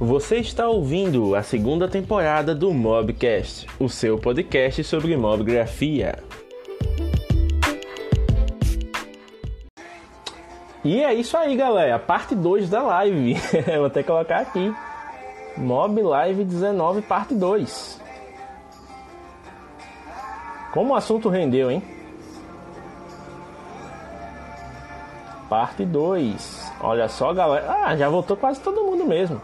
Você está ouvindo a segunda temporada do Mobcast, o seu podcast sobre mobgrafia. E é isso aí, galera. Parte 2 da live. Vou até colocar aqui. Mob Live 19, parte 2. Como o assunto rendeu, hein? Parte 2. Olha só, galera. Ah, já voltou quase todo mundo mesmo.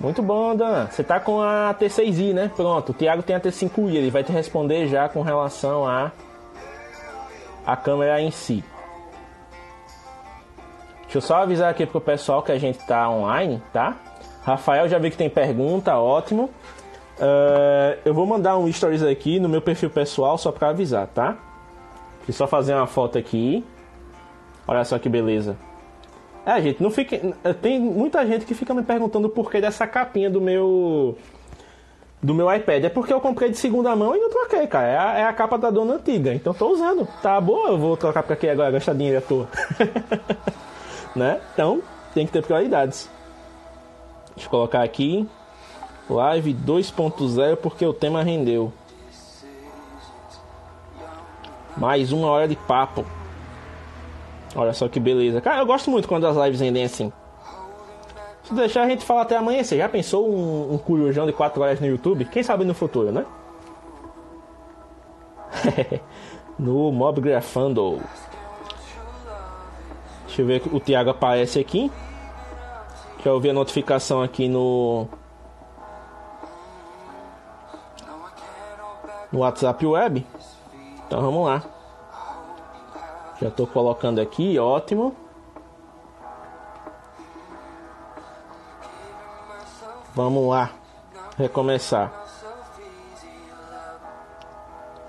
Muito bom, Dan. Você tá com a T6i, né? Pronto. O Thiago tem a T5i. Ele vai te responder já com relação a a câmera em si. Deixa eu só avisar aqui pro pessoal que a gente tá online, tá? Rafael já vi que tem pergunta, ótimo. Uh, eu vou mandar um stories aqui no meu perfil pessoal só para avisar, tá? Deixa eu só fazer uma foto aqui. Olha só que beleza. É, gente, não fique. Tem muita gente que fica me perguntando o porquê dessa capinha do meu. Do meu iPad. É porque eu comprei de segunda mão e não troquei, cara. É a, é a capa da dona antiga. Então tô usando. Tá boa, eu vou trocar pra aqui agora, gastar dinheiro à toa. né? Então, tem que ter prioridades. Deixa eu colocar aqui. Live 2.0 porque o tema rendeu. Mais uma hora de papo. Olha só que beleza. Cara, eu gosto muito quando as lives rendem assim. Se deixar a gente falar até amanhã, você já pensou um, um curujão de 4 horas no YouTube? Quem sabe no futuro, né? no Mob Grafando. Deixa eu ver o Thiago aparece aqui. Eu ver a notificação aqui no. No WhatsApp Web. Então vamos lá. Já estou colocando aqui, ótimo. Vamos lá, recomeçar.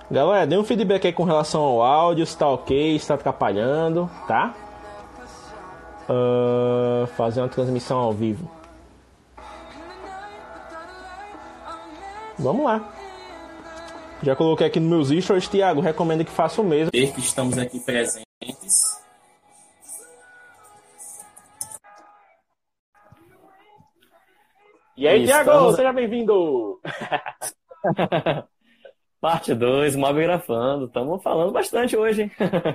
Galera, dê um feedback aí com relação ao áudio, se tá ok, se está atrapalhando, tá? Uh, fazer uma transmissão ao vivo. Vamos lá. Já coloquei aqui nos meus stories, Thiago, recomendo que faça o mesmo. que estamos aqui presentes. E aí, Thiago, estamos... seja bem-vindo! Parte 2, Mob Grafando. Estamos falando bastante hoje, hein?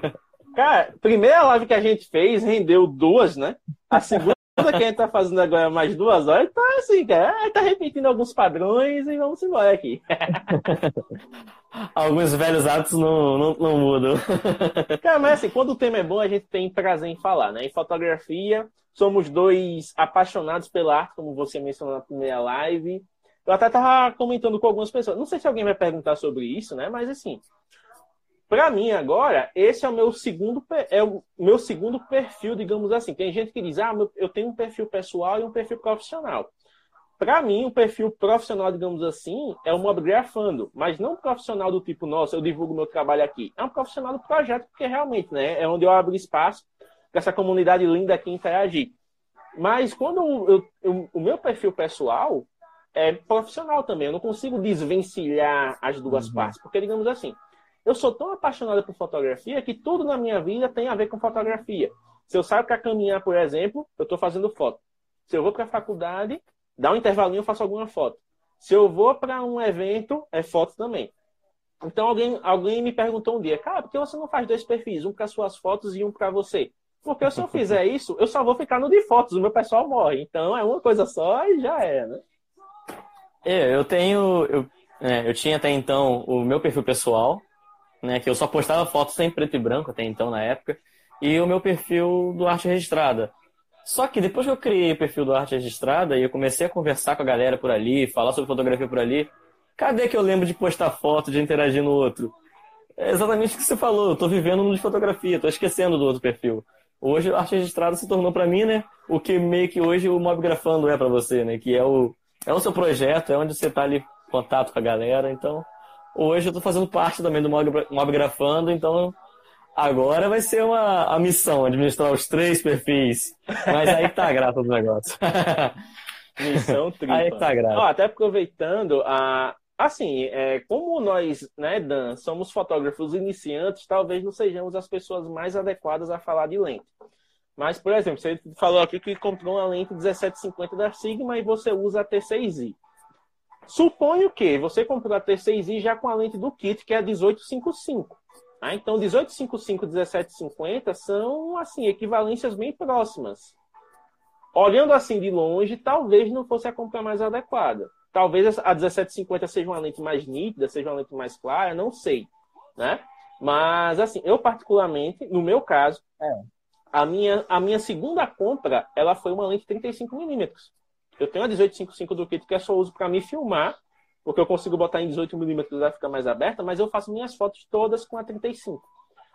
Cara, primeira live que a gente fez rendeu duas, né? A segunda que a gente tá fazendo agora mais duas horas, tá assim, cara, tá repetindo alguns padrões e vamos embora aqui. Alguns velhos hábitos não, não, não mudam. Cara, mas assim, quando o tema é bom, a gente tem prazer em falar, né? Em fotografia, somos dois apaixonados pela arte, como você mencionou na primeira live. Eu até tava comentando com algumas pessoas. Não sei se alguém vai perguntar sobre isso, né? Mas assim, para mim agora, esse é o meu segundo é o meu segundo perfil, digamos assim. Tem gente que diz: "Ah, eu tenho um perfil pessoal e um perfil profissional". Para mim, o perfil profissional, digamos assim, é o mobgrafando, mas não profissional do tipo, nossa, eu divulgo meu trabalho aqui. É um profissional do projeto, porque realmente, né, é onde eu abro espaço para essa comunidade linda aqui interagir. Mas quando eu, eu, o meu perfil pessoal é profissional também, eu não consigo desvencilhar as duas uhum. partes, porque digamos assim, eu sou tão apaixonado por fotografia que tudo na minha vida tem a ver com fotografia. Se eu saio para caminhar, por exemplo, eu estou fazendo foto. Se eu vou para a faculdade, dá um intervalinho, eu faço alguma foto. Se eu vou para um evento, é foto também. Então alguém, alguém me perguntou um dia, cara, por que você não faz dois perfis, um para suas fotos e um para você? Porque se eu fizer isso, eu só vou ficar no de fotos, o meu pessoal morre. Então é uma coisa só e já é, né? É, eu tenho. Eu, é, eu tinha até então o meu perfil pessoal, né? Que eu só postava fotos em preto e branco até então na época, e o meu perfil do arte registrada. Só que depois que eu criei o perfil do arte registrada e eu comecei a conversar com a galera por ali, falar sobre fotografia por ali, cadê que eu lembro de postar foto, de interagir no outro? É exatamente o que você falou, eu tô vivendo no de fotografia, tô esquecendo do outro perfil. Hoje a arte registrada se tornou para mim, né, o que meio que hoje o Mobgrafando é para você, né, que é o é o seu projeto, é onde você tá ali em contato com a galera, então Hoje eu estou fazendo parte também do Mob Grafando, então agora vai ser uma a missão, administrar os três perfis. Mas aí tá a graça do negócio. Missão tripla. Aí tá a graça. Ó, até aproveitando, a, assim, é, como nós, né, Dan, somos fotógrafos iniciantes, talvez não sejamos as pessoas mais adequadas a falar de lente. Mas, por exemplo, você falou aqui que comprou uma lente 1750 da Sigma e você usa a T6i. Suponho que você comprou a T6i já com a lente do kit, que é a 1855. Ah, então, 1855 e 1750 são, assim, equivalências bem próximas. Olhando assim de longe, talvez não fosse a compra mais adequada. Talvez a 1750 seja uma lente mais nítida, seja uma lente mais clara, não sei, né? Mas, assim, eu particularmente, no meu caso, é. a, minha, a minha segunda compra, ela foi uma lente 35mm. Eu tenho a 1855 do kit que eu só uso para me filmar porque eu consigo botar em 18 milímetros e vai ficar mais aberta, mas eu faço minhas fotos todas com a 35.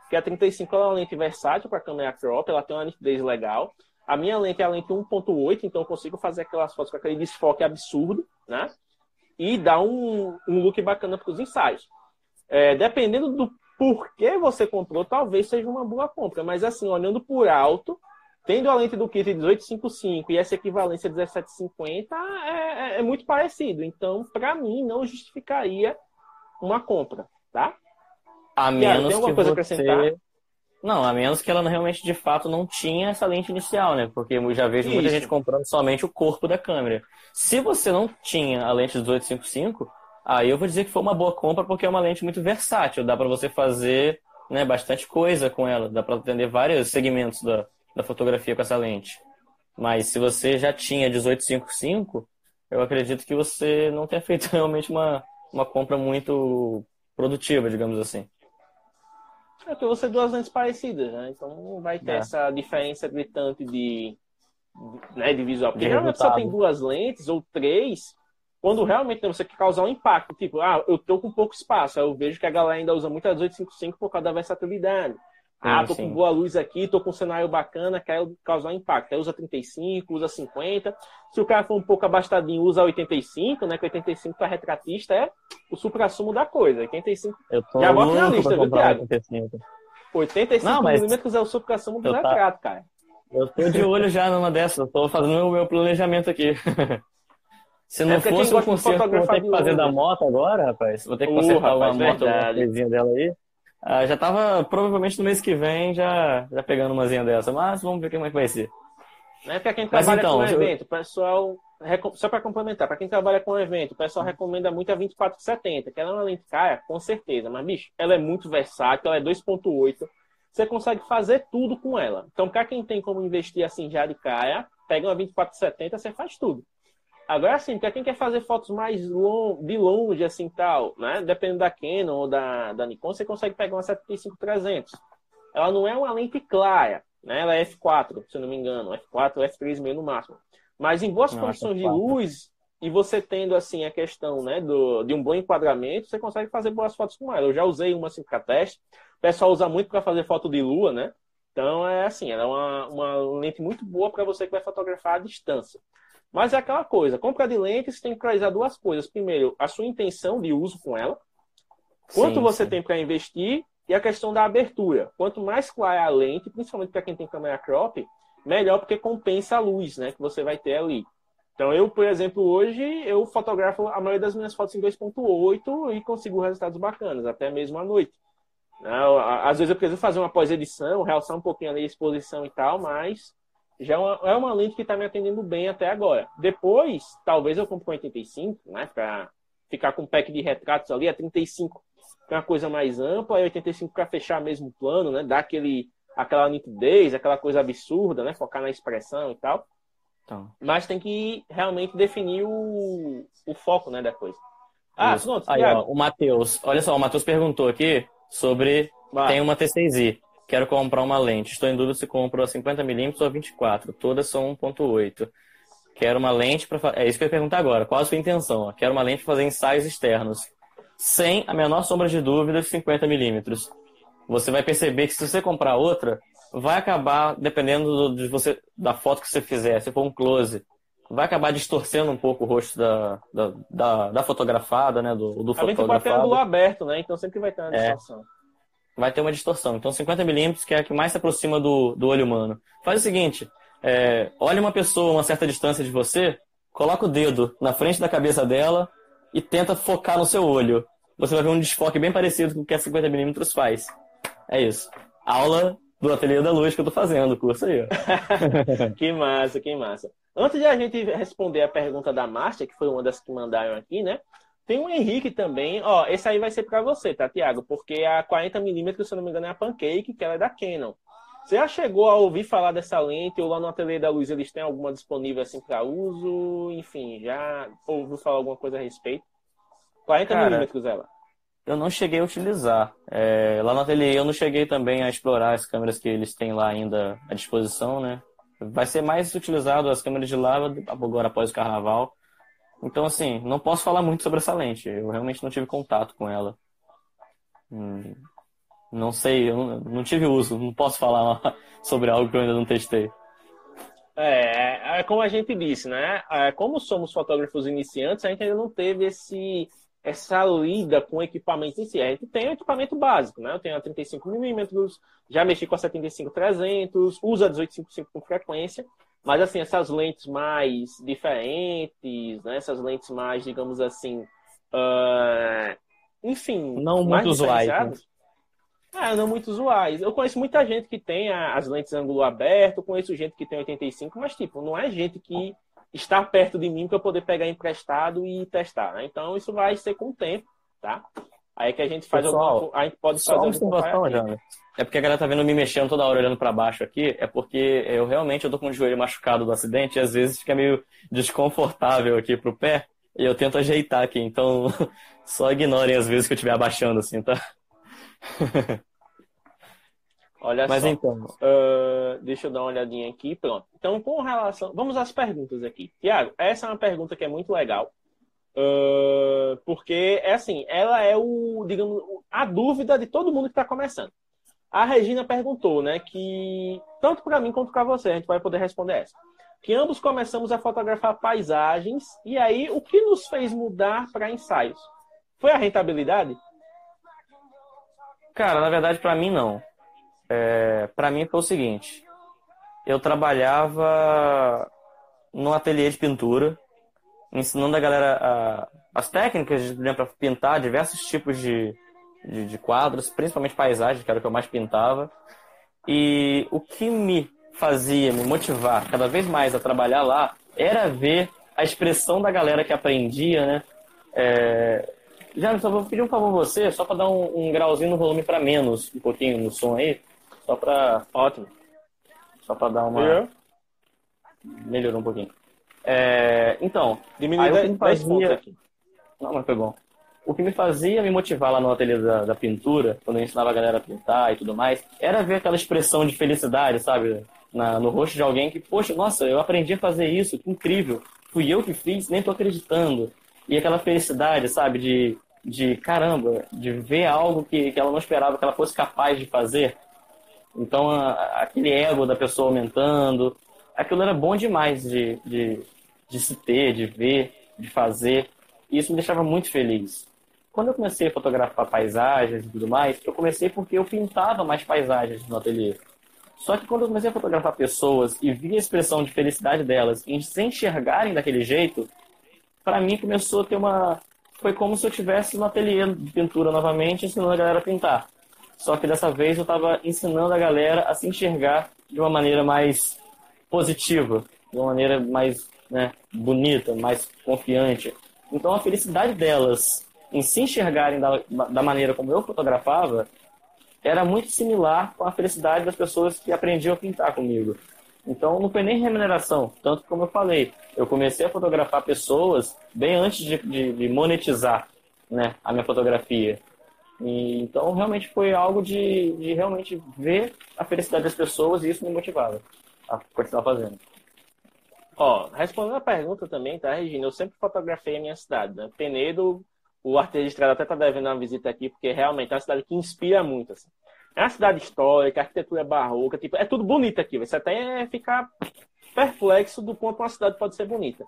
Porque a 35 é uma lente versátil para câmera crop, ela tem uma nitidez legal. A minha lente é a lente 1.8, então eu consigo fazer aquelas fotos com aquele desfoque absurdo, né? E dar um, um look bacana para os ensaios. É, dependendo do porquê você comprou, talvez seja uma boa compra. Mas assim, olhando por alto, Tendo a lente do kit 1855 e essa equivalência 1750 é, é, é muito parecido. Então, para mim, não justificaria uma compra, tá? A menos que coisa você... Não, a menos que ela realmente, de fato, não tinha essa lente inicial, né? Porque eu já vejo Isso. muita gente comprando somente o corpo da câmera. Se você não tinha a lente 1855, aí eu vou dizer que foi uma boa compra porque é uma lente muito versátil. Dá para você fazer né, bastante coisa com ela. Dá para atender vários segmentos da, da fotografia com essa lente. Mas se você já tinha 1855, eu acredito que você não tenha feito realmente uma, uma compra muito produtiva, digamos assim. É que você duas lentes parecidas, né? Então não vai ter é. essa diferença gritante de, né, de visual. Porque realmente você tem duas lentes ou três, quando realmente você quer causar um impacto, tipo, ah, eu tô com pouco espaço, aí eu vejo que a galera ainda usa muito a 1855 por causa da versatilidade. Ah, tô sim. com boa luz aqui, tô com um cenário bacana, quero causar impacto. Aí usa 35, usa 50. Se o cara for um pouco abastadinho, usa 85, né? Que 85 para retratista é o supra-sumo da coisa. 85. Eu tô Já bota na lista, viu, Thiago? 85, 85 Não, mas... milímetros é o supra-sumo do retrato, tá... cara. Eu tô de olho já numa dessas, eu tô fazendo o meu planejamento aqui. Se não é fosse o concerto que eu vou ter que fazer da moto agora, rapaz, vou ter que consertar uma moto, uma dela aí. Ah, já tava provavelmente no mês que vem já, já pegando umazinha dessa, mas vamos ver como é que vai ser. Né? Para quem trabalha então, com evento, o pessoal. Só para complementar, para quem trabalha com evento, o pessoal recomenda muito a 2470, que ela é uma lente cara, com certeza, mas bicho, ela é muito versátil, ela é 2.8, você consegue fazer tudo com ela. Então, para quem tem como investir assim já de cara, pega uma 2470, você faz tudo. Agora, assim, para quem quer fazer fotos mais long, de longe, assim, tal, né? Dependendo da Canon ou da, da Nikon, você consegue pegar uma 75-300. Ela não é uma lente clara, né? Ela é f4, se eu não me engano. f4 ou f3,5 no máximo. Mas em boas Nossa, condições de luz, e você tendo, assim, a questão, né, do, de um bom enquadramento, você consegue fazer boas fotos com ela. Eu já usei uma, assim, para teste. O pessoal usa muito para fazer foto de lua, né? Então, é assim, ela é uma, uma lente muito boa para você que vai fotografar à distância. Mas é aquela coisa, compra de lentes tem que priorizar duas coisas. Primeiro, a sua intenção de uso com ela. Quanto sim, você sim. tem para investir e a questão da abertura. Quanto mais clara a lente, principalmente para quem tem câmera crop, melhor porque compensa a luz, né, que você vai ter ali. Então eu, por exemplo, hoje eu fotografo a maioria das minhas fotos em 2.8 e consigo resultados bacanas, até mesmo à noite. Às vezes eu preciso fazer uma pós-edição, realçar um pouquinho ali a exposição e tal, mas já é uma, é uma lente que está me atendendo bem até agora. Depois, talvez eu compre com 85, né? Para ficar com um pack de retratos ali, a 35 para uma coisa mais ampla, e 85 para fechar mesmo o plano, né? Dar aquele, aquela nitidez, aquela coisa absurda, né? Focar na expressão e tal. Então. Mas tem que realmente definir o, o foco, né, da coisa. Ah, pronto, Aí, ó, o Matheus. Olha só, o Matheus perguntou aqui sobre. Tem uma T6i. Quero comprar uma lente. Estou em dúvida se compro a 50mm ou a 24. Todas são 1.8. Quero uma lente para É isso que eu ia perguntar agora. Qual a sua intenção? Quero uma lente para fazer ensaios externos. Sem a menor sombra de dúvida, 50mm. Você vai perceber que se você comprar outra, vai acabar, dependendo de você, da foto que você fizer, se for um close, vai acabar distorcendo um pouco o rosto da, da, da, da fotografada, né? Do, do a fotografado. Lente ter ângulo aberto, né? Então sempre vai ter uma é. distorção. É vai ter uma distorção. Então 50mm, que é a que mais se aproxima do, do olho humano. Faz o seguinte, é, olha uma pessoa a uma certa distância de você, coloca o dedo na frente da cabeça dela e tenta focar no seu olho. Você vai ver um desfoque bem parecido com o que a 50mm faz. É isso. Aula do Ateliê da Luz que eu tô fazendo o curso aí. que massa, que massa. Antes de a gente responder a pergunta da Márcia, que foi uma das que mandaram aqui, né? Tem o Henrique também, ó, esse aí vai ser para você, tá, Tiago? Porque a 40mm, se eu não me engano, é a Pancake, que ela é da Canon. Você já chegou a ouvir falar dessa lente ou lá no Ateliê da Luz eles têm alguma disponível assim para uso? Enfim, já ouviu falar alguma coisa a respeito? 40mm ela. Eu não cheguei a utilizar. É, lá no ateliê eu não cheguei também a explorar as câmeras que eles têm lá ainda à disposição, né? Vai ser mais utilizado as câmeras de lava agora após o carnaval. Então, assim, não posso falar muito sobre essa lente. Eu realmente não tive contato com ela. Hum, não sei, eu não, não tive uso. Não posso falar sobre algo que eu ainda não testei. É, é como a gente disse, né? É, como somos fotógrafos iniciantes, a gente ainda não teve esse essa lida com equipamento em si. A gente tem o equipamento básico, né? Eu tenho a 35mm, já mexi com a 75-300, uso a 18-55 com frequência, mas assim, essas lentes mais diferentes, né? essas lentes mais, digamos assim, uh... enfim, não muito usuais. Ah, não muito usuais. Eu conheço muita gente que tem as lentes ângulo aberto, conheço gente que tem 85, mas tipo, não é gente que está perto de mim para eu poder pegar emprestado e testar. Né? Então isso vai ser com o tempo, tá? Aí que a gente faz Pessoal, alguma, a gente pode fazer uma observação. Né? É porque a galera tá vendo me mexendo toda hora olhando para baixo aqui, é porque eu realmente eu tô com o joelho machucado do acidente e às vezes fica meio desconfortável aqui pro pé e eu tento ajeitar aqui, então só ignorem as vezes que eu estiver abaixando assim, tá? Olha Mas só. então. Uh, deixa eu dar uma olhadinha aqui. Pronto. Então, com relação. Vamos às perguntas aqui. Tiago, essa é uma pergunta que é muito legal. Uh, porque é assim, ela é o, digamos, a dúvida de todo mundo que está começando. A Regina perguntou, né, que tanto para mim quanto para você, a gente vai poder responder essa. Que ambos começamos a fotografar paisagens e aí o que nos fez mudar para ensaios? Foi a rentabilidade? Cara, na verdade para mim não é, para mim foi o seguinte: eu trabalhava num ateliê de pintura, ensinando a galera a, as técnicas né, para pintar diversos tipos de, de, de, quadros, principalmente paisagens, que era o que eu mais pintava. E o que me fazia me motivar cada vez mais a trabalhar lá era ver a expressão da galera que aprendia, né? É... Já só vou pedir um favor você, só para dar um, um grauzinho no volume para menos, um pouquinho no som aí. Só pra. Ótimo. Só pra dar uma. Melhorou um pouquinho. É, então. Diminuiu 10 fazia... aqui. Não, mas foi bom. O que me fazia me motivar lá no ateliê da, da, pintura, quando eu ensinava a galera a pintar e tudo mais, era ver aquela expressão de felicidade, sabe? Na, no rosto de alguém que, poxa, nossa, eu aprendi a fazer isso, que incrível. Fui eu que fiz, nem tô acreditando. E aquela felicidade, sabe? De, de caramba, de ver algo que, que ela não esperava que ela fosse capaz de fazer. Então, a, aquele ego da pessoa aumentando, aquilo era bom demais de, de, de se ter, de ver, de fazer. E isso me deixava muito feliz. Quando eu comecei a fotografar paisagens e tudo mais, eu comecei porque eu pintava mais paisagens no ateliê. Só que quando eu comecei a fotografar pessoas e vi a expressão de felicidade delas em se enxergarem daquele jeito, para mim começou a ter uma. Foi como se eu estivesse no ateliê de pintura novamente, ensinando a galera a pintar. Só que dessa vez eu estava ensinando a galera a se enxergar de uma maneira mais positiva, de uma maneira mais né, bonita, mais confiante. Então a felicidade delas em se enxergarem da, da maneira como eu fotografava era muito similar com a felicidade das pessoas que aprendiam a pintar comigo. Então não foi nem remuneração, tanto como eu falei, eu comecei a fotografar pessoas bem antes de, de, de monetizar né, a minha fotografia. E, então, realmente foi algo de, de realmente ver a felicidade das pessoas e isso me motivava a continuar fazendo. Ó, respondendo a pergunta também, tá, Regina? Eu sempre fotografei a minha cidade, né? Penedo, o arte registrado até tá devendo uma visita aqui, porque realmente é uma cidade que inspira muito, assim. É uma cidade histórica, arquitetura barroca, tipo, é tudo bonito aqui. Você até ficar perplexo do quanto uma cidade pode ser bonita.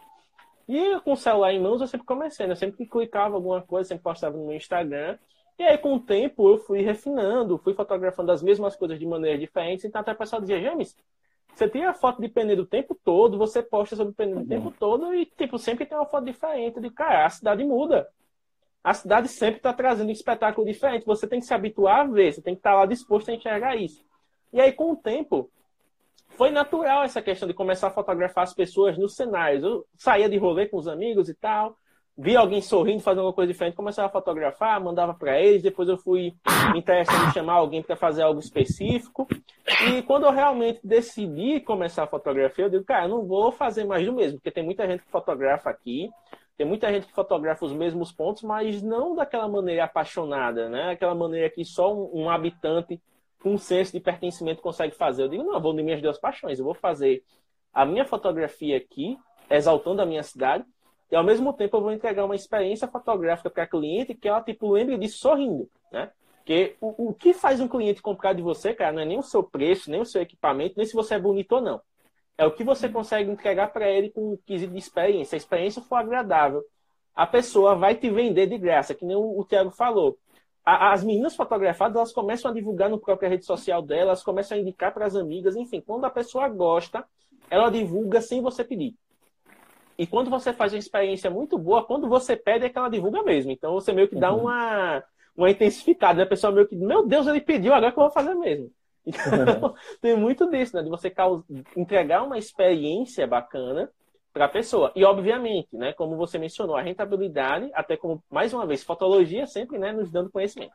E com o celular em mãos, eu sempre comecei, né? Sempre que clicava alguma coisa, sempre postava no meu Instagram. E aí, com o tempo, eu fui refinando, fui fotografando as mesmas coisas de maneiras diferentes. Então, até o pessoal dizia, James, você tira foto de pneu o tempo todo, você posta sobre o pneu o uhum. tempo todo e, tipo, sempre tem uma foto diferente. De cara, a cidade muda. A cidade sempre está trazendo um espetáculo diferente. Você tem que se habituar a ver, você tem que estar tá lá disposto a enxergar isso. E aí, com o tempo, foi natural essa questão de começar a fotografar as pessoas nos cenários. Eu saía de rolê com os amigos e tal, via alguém sorrindo, fazendo alguma coisa diferente, começava a fotografar, mandava para eles. Depois eu fui me em chamar alguém para fazer algo específico. E quando eu realmente decidi começar a fotografia, eu digo, cara, não vou fazer mais do mesmo, porque tem muita gente que fotografa aqui, tem muita gente que fotografa os mesmos pontos, mas não daquela maneira apaixonada, né? Aquela maneira que só um, um habitante com um senso de pertencimento consegue fazer. Eu digo, não, eu vou de minhas duas paixões. Eu vou fazer a minha fotografia aqui, exaltando a minha cidade, e ao mesmo tempo eu vou entregar uma experiência fotográfica para a cliente que ela, tipo, lembre disso sorrindo, né? Porque o, o que faz um cliente comprar de você, cara, não é nem o seu preço, nem o seu equipamento, nem se você é bonito ou não. É o que você consegue entregar para ele com um quesito de experiência. Se a experiência for agradável, a pessoa vai te vender de graça, que nem o, o Thiago falou. A, as meninas fotografadas, elas começam a divulgar no própria rede social delas, começam a indicar para as amigas, enfim, quando a pessoa gosta, ela divulga sem você pedir. E quando você faz uma experiência muito boa, quando você pede é que ela divulga mesmo. Então você meio que dá uhum. uma, uma intensificada. Né? A pessoa meio que, meu Deus, ele pediu, agora que eu vou fazer mesmo. Então, tem muito disso, né? De você entregar uma experiência bacana para a pessoa. E, obviamente, né, como você mencionou, a rentabilidade, até como, mais uma vez, fotologia sempre né, nos dando conhecimento.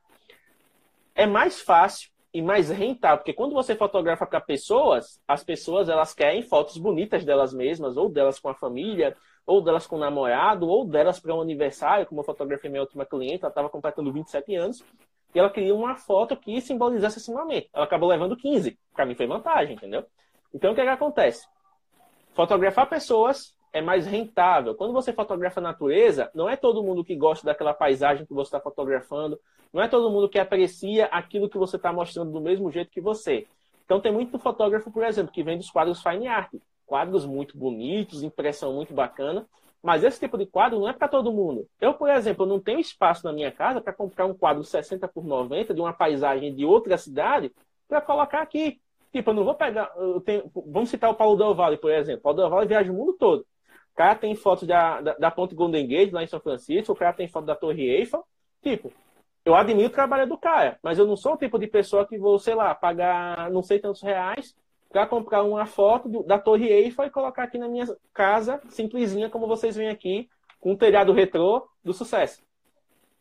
É mais fácil e mais rentável, porque quando você fotografa para pessoas, as pessoas elas querem fotos bonitas delas mesmas, ou delas com a família, ou delas com o namorado, ou delas para um aniversário, como eu fotografei minha última cliente, ela estava completando 27 anos, e ela queria uma foto que simbolizasse esse momento. Ela acabou levando 15. Para mim foi vantagem, entendeu? Então o que, é que acontece? Fotografar pessoas é mais rentável. Quando você fotografa a natureza, não é todo mundo que gosta daquela paisagem que você está fotografando, não é todo mundo que aprecia aquilo que você está mostrando do mesmo jeito que você. Então tem muito fotógrafo, por exemplo, que vem dos quadros fine art, quadros muito bonitos, impressão muito bacana, mas esse tipo de quadro não é para todo mundo. Eu, por exemplo, não tenho espaço na minha casa para comprar um quadro 60 por 90 de uma paisagem de outra cidade para colocar aqui. Tipo, eu não vou pegar. Tenho, vamos citar o Paulo Del Valle, por exemplo. O Paulo Del Valle viaja o mundo todo. O cara tem fotos da, da, da Ponte Golden Gate, lá em São Francisco. O cara tem foto da Torre Eiffel. Tipo, eu admiro o trabalho do cara, mas eu não sou o tipo de pessoa que vou, sei lá, pagar não sei tantos reais para comprar uma foto do, da Torre Eiffel e colocar aqui na minha casa, simplesinha, como vocês veem aqui, com um telhado retrô do sucesso.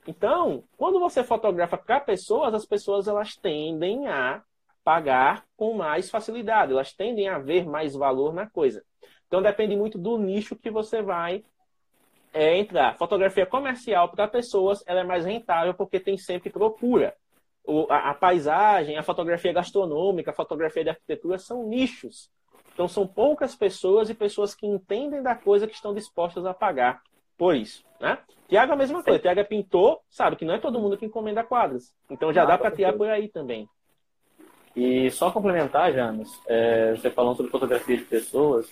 Então, quando você fotografa para pessoas, as pessoas elas tendem a pagar com mais facilidade, elas tendem a ver mais valor na coisa. Então, depende muito do nicho que você vai é, entrar. Fotografia comercial para pessoas ela é mais rentável porque tem sempre procura o, a, a, paisagem, a fotografia gastronômica, a fotografia de arquitetura são nichos. Então são poucas pessoas e pessoas que entendem da coisa que estão dispostas a pagar por isso, né? Tiago é a mesma coisa. Tiago é pintor, sabe que não é todo mundo que encomenda quadros. Então já ah, dá para tirar por aí também. E só complementar, James, é, você falando sobre fotografia de pessoas,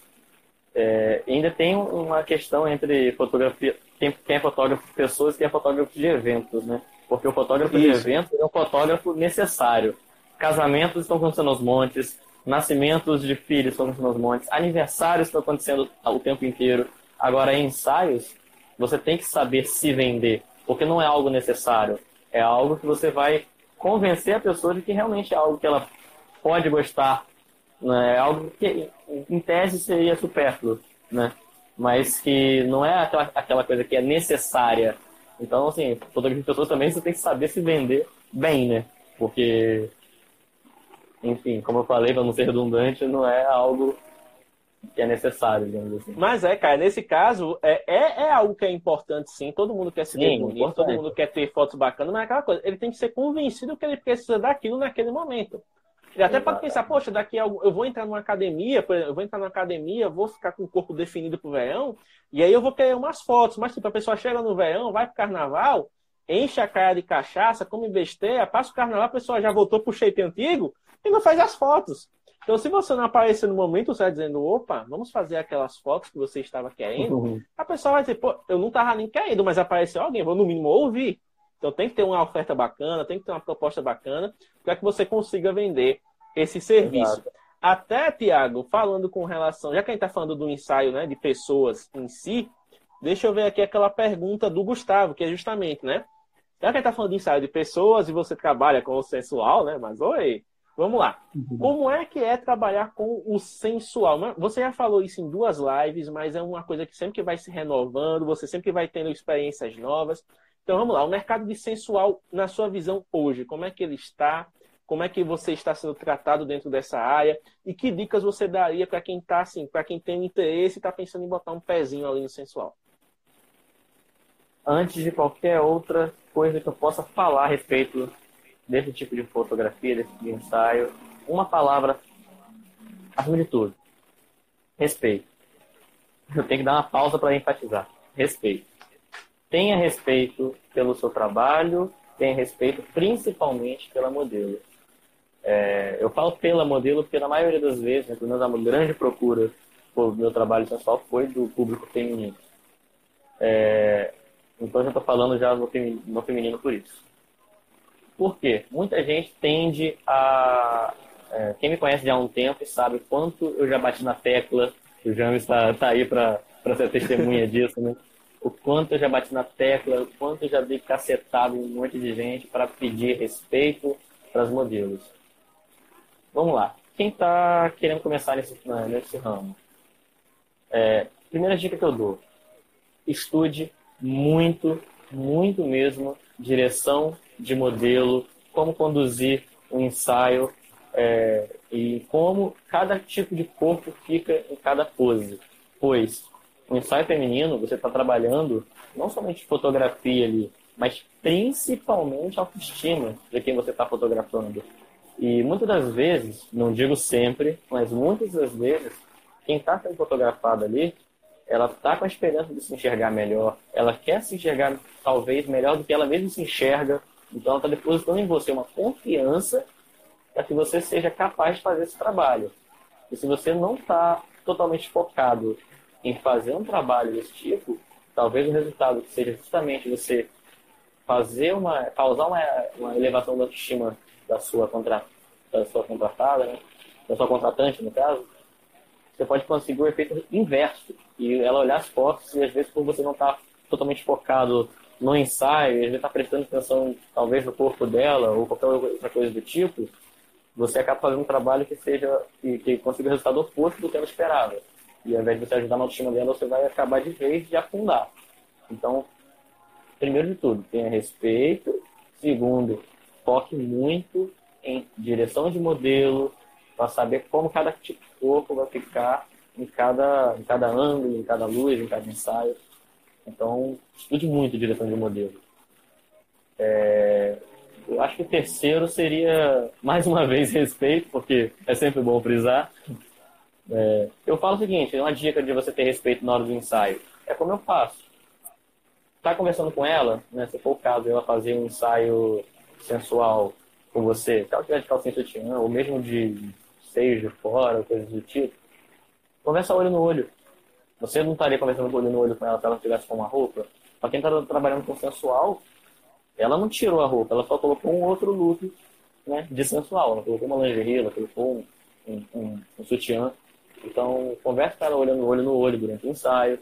é, ainda tem uma questão entre fotografia, quem, quem é fotógrafo de pessoas e quem é fotógrafo de eventos, né? Porque o fotógrafo Isso. de evento é um fotógrafo necessário. Casamentos estão acontecendo aos montes, nascimentos de filhos estão acontecendo aos montes, aniversários estão acontecendo o tempo inteiro. Agora, em ensaios, você tem que saber se vender, porque não é algo necessário. É algo que você vai convencer a pessoa de que realmente é algo que ela pode gostar. Né? É algo que, em tese, seria supérfluo, né? mas que não é aquela, aquela coisa que é necessária então, assim, fotografia de pessoas também você tem que saber se vender bem, né? Porque, enfim, como eu falei, para não ser redundante, não é algo que é necessário, digamos assim. Mas é, cara, nesse caso, é, é, é algo que é importante, sim. Todo mundo quer se ver bonito, importante. todo mundo quer ter fotos bacanas, mas é aquela coisa, ele tem que ser convencido que ele precisa daquilo naquele momento. Ele até pode pensar, poxa, daqui a, eu vou entrar numa academia, eu vou entrar numa academia, vou ficar com o corpo definido pro verão, e aí eu vou querer umas fotos. Mas, tipo, a pessoa chega no verão, vai pro carnaval, enche a cara de cachaça, come besteira, passa o carnaval, a pessoa já voltou pro shape antigo e não faz as fotos. Então, se você não aparecer no momento, você vai dizendo, opa, vamos fazer aquelas fotos que você estava querendo, uhum. a pessoa vai dizer, pô, eu não estava nem querendo, mas apareceu alguém, vou no mínimo ouvir. Então tem que ter uma oferta bacana, tem que ter uma proposta bacana para que você consiga vender esse serviço. Exato. Até, Tiago, falando com relação, já que a gente está falando do ensaio né, de pessoas em si, deixa eu ver aqui aquela pergunta do Gustavo, que é justamente, né? Já que a gente está falando de ensaio de pessoas e você trabalha com o sensual, né? Mas oi, Vamos lá. Uhum. Como é que é trabalhar com o sensual? Você já falou isso em duas lives, mas é uma coisa que sempre vai se renovando, você sempre vai tendo experiências novas. Então vamos lá, o mercado de sensual, na sua visão hoje, como é que ele está? Como é que você está sendo tratado dentro dessa área? E que dicas você daria para quem está assim, para quem tem interesse e está pensando em botar um pezinho ali no sensual? Antes de qualquer outra coisa que eu possa falar a respeito desse tipo de fotografia, desse tipo de ensaio, uma palavra acima de tudo: respeito. Eu tenho que dar uma pausa para enfatizar: respeito. Tenha respeito pelo seu trabalho, tenha respeito principalmente pela modelo. É, eu falo pela modelo porque na maioria das vezes, pelo menos a grande procura por meu trabalho sensual foi do público feminino. É, então já estou falando já no feminino, no feminino por isso. Por quê? Muita gente tende a. É, quem me conhece já há um tempo sabe quanto eu já bati na tecla, o James está tá aí para ser testemunha disso, né? O quanto eu já bati na tecla, o quanto eu já dei cacetado em um monte de gente para pedir respeito para os modelos. Vamos lá. Quem está querendo começar nesse, nesse ramo? É, primeira dica que eu dou: estude muito, muito mesmo direção de modelo, como conduzir um ensaio é, e como cada tipo de corpo fica em cada pose. Pois no ensaio feminino você está trabalhando não somente fotografia ali, mas principalmente autoestima de quem você está fotografando. E muitas das vezes, não digo sempre, mas muitas das vezes, quem está sendo fotografado ali, ela está com a esperança de se enxergar melhor, ela quer se enxergar talvez melhor do que ela mesma se enxerga, então ela está depositando em você uma confiança para que você seja capaz de fazer esse trabalho. E se você não está totalmente focado em fazer um trabalho desse tipo, talvez o resultado seja justamente você fazer uma, causar uma, uma elevação da autoestima da sua, contra, da sua contratada, né? da sua contratante, no caso, você pode conseguir o efeito inverso. E ela olhar as fotos e às vezes por você não estar tá totalmente focado no ensaio, às vezes está prestando atenção talvez no corpo dela ou qualquer outra coisa do tipo, você acaba fazendo um trabalho que seja que, que consiga o resultado oposto do que ela esperava. E ao invés de você ajudar na autoestima dela, você vai acabar de vez de afundar. Então, primeiro de tudo, tenha respeito. Segundo, foque muito em direção de modelo, para saber como cada tipo de corpo vai ficar em cada, em cada ângulo, em cada luz, em cada ensaio. Então, estude muito direção de modelo. É, eu acho que o terceiro seria, mais uma vez, respeito, porque é sempre bom frisar. É, eu falo o seguinte, uma dica de você ter respeito na hora do ensaio. É como eu faço. Tá conversando com ela, né, se for o caso, ela fazer um ensaio sensual com você, se ela tiver de calcinha sutiã, ou mesmo de seios de fora, coisas do tipo, conversa olho no olho. Você não estaria conversando olho no olho com ela se ela estivesse com uma roupa? Para quem está trabalhando com sensual, ela não tirou a roupa, ela só colocou um outro look né, de sensual. Ela colocou uma lingerie, ela colocou um, um, um, um sutiã. Então, converse com ela olhando olho no olho durante o ensaio.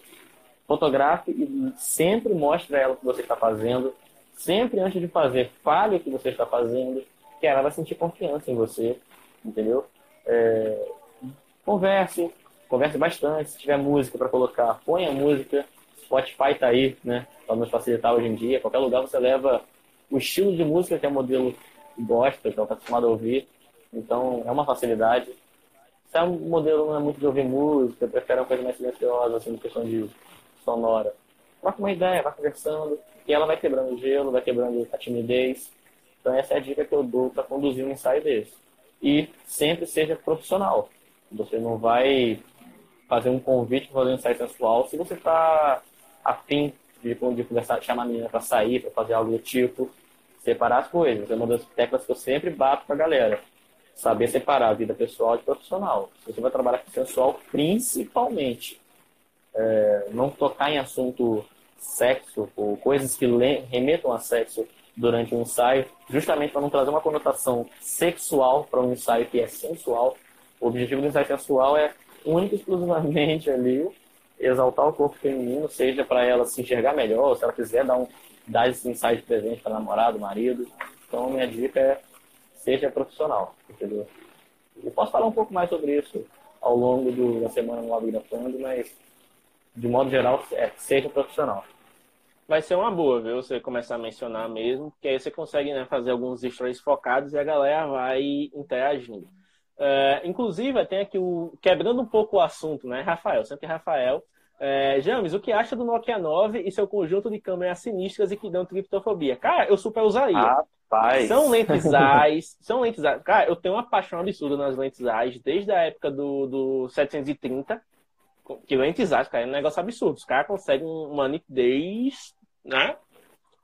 Fotografe e sempre mostre a ela o que você está fazendo. Sempre antes de fazer, fale o que você está fazendo, que ela vai sentir confiança em você, entendeu? É, converse, converse bastante. Se tiver música para colocar, ponha música. Spotify tá aí, né? Para nos facilitar hoje em dia. Qualquer lugar você leva o estilo de música que a modelo gosta, que ela está acostumada a ouvir. Então, é uma facilidade. Se a modelo não é muito de ouvir música, prefere uma coisa mais silenciosa, assim, questão de sonora, troca uma ideia, vai conversando, e ela vai quebrando o gelo, vai quebrando a timidez. Então, essa é a dica que eu dou para conduzir um ensaio desse. E sempre seja profissional. Você não vai fazer um convite para fazer um ensaio sensual se você está afim de, de conversar, chamar a menina para sair, para fazer algo do tipo, separar as coisas. É uma das teclas que eu sempre bato para a galera. Saber separar a vida pessoal de profissional. Você vai trabalhar com sensual, principalmente, é, não tocar em assunto sexo ou coisas que remetam a sexo durante um ensaio, justamente para não trazer uma conotação sexual para um ensaio que é sensual. O objetivo do ensaio sensual é única e exclusivamente ali exaltar o corpo feminino, seja para ela se enxergar melhor, se ela quiser dar, um, dar esse ensaio de presente para namorado, marido. Então, minha dica é seja profissional, entendeu? Eu posso falar um pouco mais sobre isso ao longo do, da semana no Lab Grafando, mas de modo geral, é, seja profissional. Vai ser uma boa, viu? Você começar a mencionar mesmo, porque aí você consegue né, fazer alguns stories focados e a galera vai interagindo. É, inclusive, tem aqui o. Quebrando um pouco o assunto, né? Rafael, sempre Rafael. É, James, o que acha do Nokia 9 e seu conjunto de câmeras sinistras e que dão triptofobia? Cara, eu super usaria. Rapaz. São lentes eyes, são lentes eyes. Cara, eu tenho uma paixão absurda nas lentes eyes desde a época do, do 730. Que lentes eyes, cara, é um negócio absurdo. Os caras conseguem uma nitidez, né?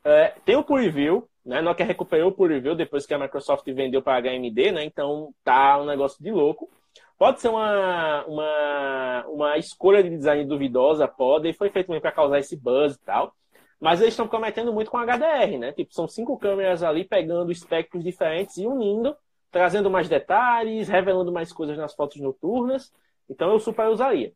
É, tem o Pure View, né? Nokia recuperou o Pure View depois que a Microsoft vendeu para a HMD, né? Então tá um negócio de louco. Pode ser uma, uma, uma escolha de design duvidosa, pode, e foi feito mesmo para causar esse buzz e tal. Mas eles estão cometendo muito com HDR, né? Tipo, são cinco câmeras ali pegando espectros diferentes e unindo, trazendo mais detalhes, revelando mais coisas nas fotos noturnas. Então eu super usaria.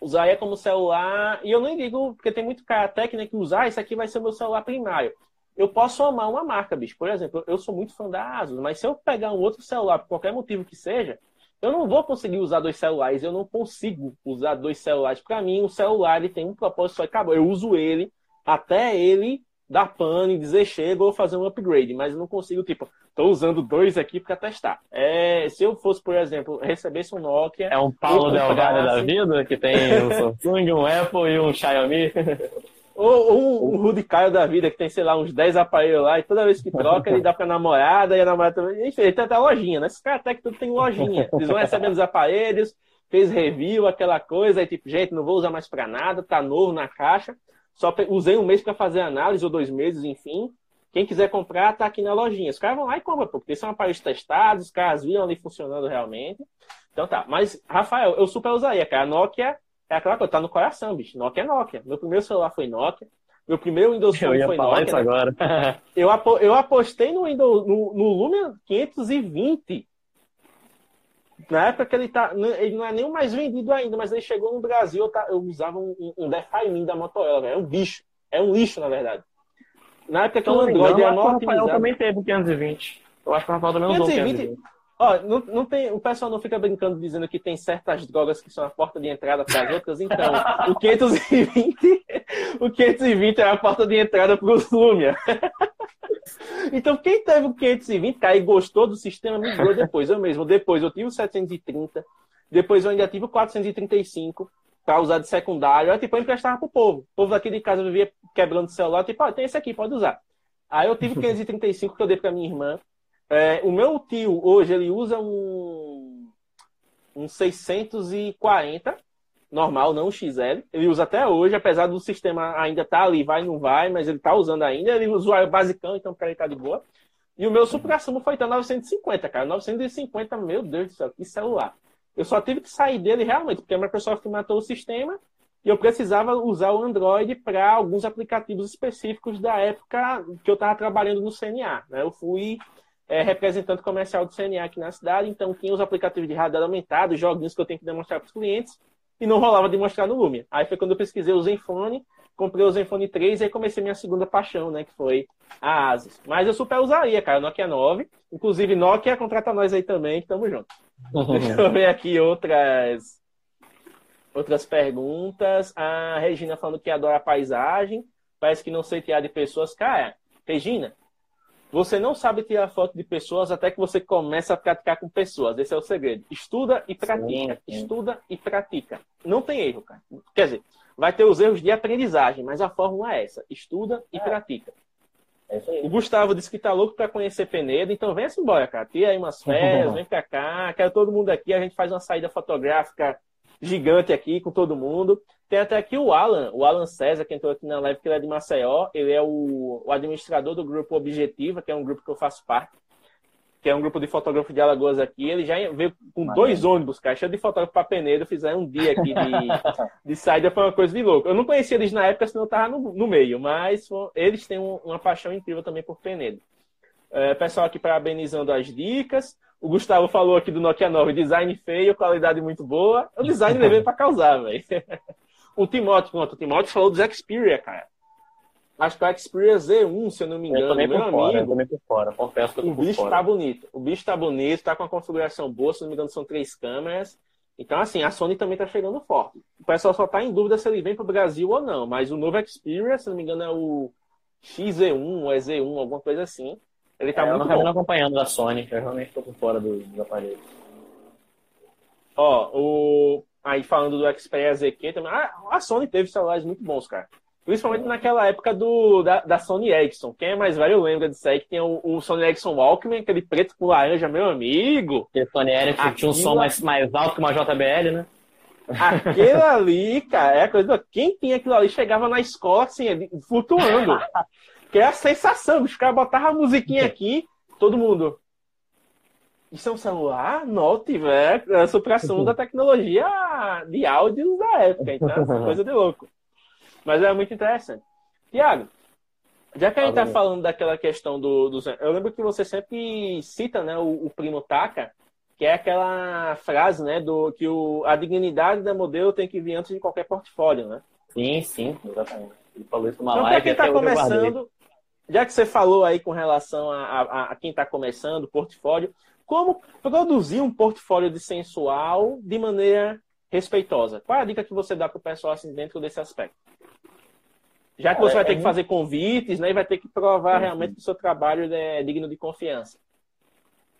Usaria como celular, e eu nem digo, porque tem muito cara técnico que usar, isso aqui vai ser meu celular primário. Eu posso amar uma marca, bicho. Por exemplo, eu sou muito fã da Asus, mas se eu pegar um outro celular, por qualquer motivo que seja, eu não vou conseguir usar dois celulares, eu não consigo usar dois celulares. Para mim, o celular ele tem um propósito só e acabou. Eu uso ele até ele dar pane, dizer chega ou fazer um upgrade, mas eu não consigo, tipo, tô usando dois aqui para testar. É, se eu fosse, por exemplo, recebesse um Nokia. É um Paulo Delgado da vida que tem um Samsung, um Apple e um Xiaomi. Ou, ou um, Rudy Caio da vida, que tem, sei lá, uns 10 aparelhos lá, e toda vez que troca, ele dá pra namorada, e a namorada também. Enfim, ele tem até lojinha, né? Esses caras até que tudo tem lojinha. Eles vão recebendo os aparelhos, fez review, aquela coisa, aí tipo, gente, não vou usar mais pra nada, tá novo na caixa. Só usei um mês para fazer análise, ou dois meses, enfim. Quem quiser comprar, tá aqui na lojinha. Os caras vão lá e compram, porque são aparelhos testados, os caras viram ali funcionando realmente. Então tá. Mas, Rafael, eu super usaria, cara. A Nokia é aquela coisa, tá no coração, bicho. Nokia é Nokia. Meu primeiro celular foi Nokia. Meu primeiro Windows Phone foi Nokia. Né? agora. eu, eu apostei no Windows no, no Lumia 520. Na época que ele tá. Ele não é nem o mais vendido ainda, mas ele chegou no Brasil, eu, tá, eu usava um, um DeFi da Motorola, é um bicho. É um lixo, na verdade. Na época que o Android era mal otimizado. O Rafael também teve o 520. Eu acho que o Rafael também usou 520, 520. Ó, não, não tem, o pessoal não fica brincando dizendo que tem certas drogas que são a porta de entrada para as outras, então o 520, o 520 é a porta de entrada para o Lumia. então quem teve o 520, cara, e gostou do sistema, migrou depois. Eu mesmo, depois eu tive o 730, depois eu ainda tive o 435 para usar de secundário, aí tipo, eu emprestava pro povo. O povo daqui de casa vivia quebrando o celular, tipo, ah, tem esse aqui, pode usar. Aí eu tive o 535 que eu dei para minha irmã, é, o meu tio hoje ele usa um, um 640 normal, não o XL. Ele usa até hoje, apesar do sistema ainda estar tá ali, vai não vai, mas ele está usando ainda. Ele é usuário basicão, então para ele tá de boa. E o meu Supra Sumo foi até 950, cara. 950, meu Deus do céu, que celular. Eu só tive que sair dele realmente, porque a Microsoft matou o sistema e eu precisava usar o Android para alguns aplicativos específicos da época que eu estava trabalhando no CNA. Né? Eu fui é, representante comercial do CNA aqui na cidade, então tinha os aplicativos de radar aumentado, joguinhos que eu tenho que demonstrar para os clientes, e não rolava de mostrar no Lumia. Aí foi quando eu pesquisei o Zenfone, comprei o Zenfone 3 e aí comecei minha segunda paixão, né, que foi a Asus. Mas eu super usaria, cara, Nokia 9. Inclusive, Nokia contrata nós aí também, que tamo junto. Deixa eu ver aqui outras outras perguntas. A Regina falando que adora a paisagem. Parece que não sei tirar de pessoas. Cara, Regina, você não sabe tirar foto de pessoas até que você começa a praticar com pessoas. Esse é o segredo. Estuda e pratica. Sim, sim. Estuda e pratica. Não tem erro, cara. Quer dizer, vai ter os erros de aprendizagem, mas a fórmula é essa. Estuda e é. pratica. É o Gustavo disse que tá louco para conhecer Penedo, então vem-se embora, cara. Tira aí umas férias, vem pra cá, quero todo mundo aqui, a gente faz uma saída fotográfica gigante aqui com todo mundo. Tem até aqui o Alan, o Alan César, que entrou aqui na live, que ele é de Maceió. Ele é o, o administrador do grupo Objetiva, que é um grupo que eu faço parte, que é um grupo de fotógrafos de Alagoas aqui. Ele já veio com dois ônibus, cara, cheio de fotógrafo para Penedo. Fizeram um dia aqui de, de saída, foi uma coisa de louco. Eu não conhecia eles na época, senão eu tava no, no meio, mas eles têm um, uma paixão incrível também por Penedo. É, pessoal aqui parabenizando as dicas. O Gustavo falou aqui do Nokia 9, design feio, qualidade muito boa. O design levei para causar, velho. O Timóteo, pronto, o Timóteo falou do Xperia, cara. Acho que é o Xperia Z1, se eu não me engano. Eu também meu por amigo, fora, eu também por fora. Confesso que eu O bicho fora. tá bonito. O bicho tá bonito, tá com uma configuração boa, se não me engano, são três câmeras. Então, assim, a Sony também tá chegando forte. O pessoal só tá em dúvida se ele vem pro Brasil ou não. Mas o novo Xperia, se não me engano, é o XZ1 ou é Z1, alguma coisa assim. Ele tá é, muito eu não bom. acompanhando da Sony, eu realmente tô por fora dos do aparelhos. Ó, o... aí falando do Xperia ZQ também. a Sony teve celulares muito bons, cara. Principalmente naquela época do, da, da, Sony Ericsson. Quem é mais velho lembra disso aí, que tem o, o Sony Ericsson Walkman, aquele preto com laranja, meu amigo. E Sony Ericsson Aquilo... tinha um som mais, mais alto que uma JBL, né? Aquele ali, cara, é coisa. Quem tinha aquilo ali chegava na escola assim, flutuando. que é a sensação, os caras botavam a musiquinha aqui, todo mundo. Isso é um celular? Note, velho. É a supressão da tecnologia de áudio da época. Então, é coisa de louco. Mas é muito interessante. Tiago, já que a gente está falando daquela questão do, do, Eu lembro que você sempre cita né, o, o, primo Taka, que é aquela frase né, do que o, a dignidade da modelo tem que vir antes de qualquer portfólio, né? Sim, sim, exatamente. Ele falou isso numa então, live. Quem está começando, já que você falou aí com relação a, a, a quem está começando, portfólio, como produzir um portfólio de sensual de maneira respeitosa? Qual é a dica que você dá para o pessoal assim, dentro desse aspecto? Já que você é, vai ter é que muito... fazer convites, né? E vai ter que provar realmente que o seu trabalho é digno de confiança.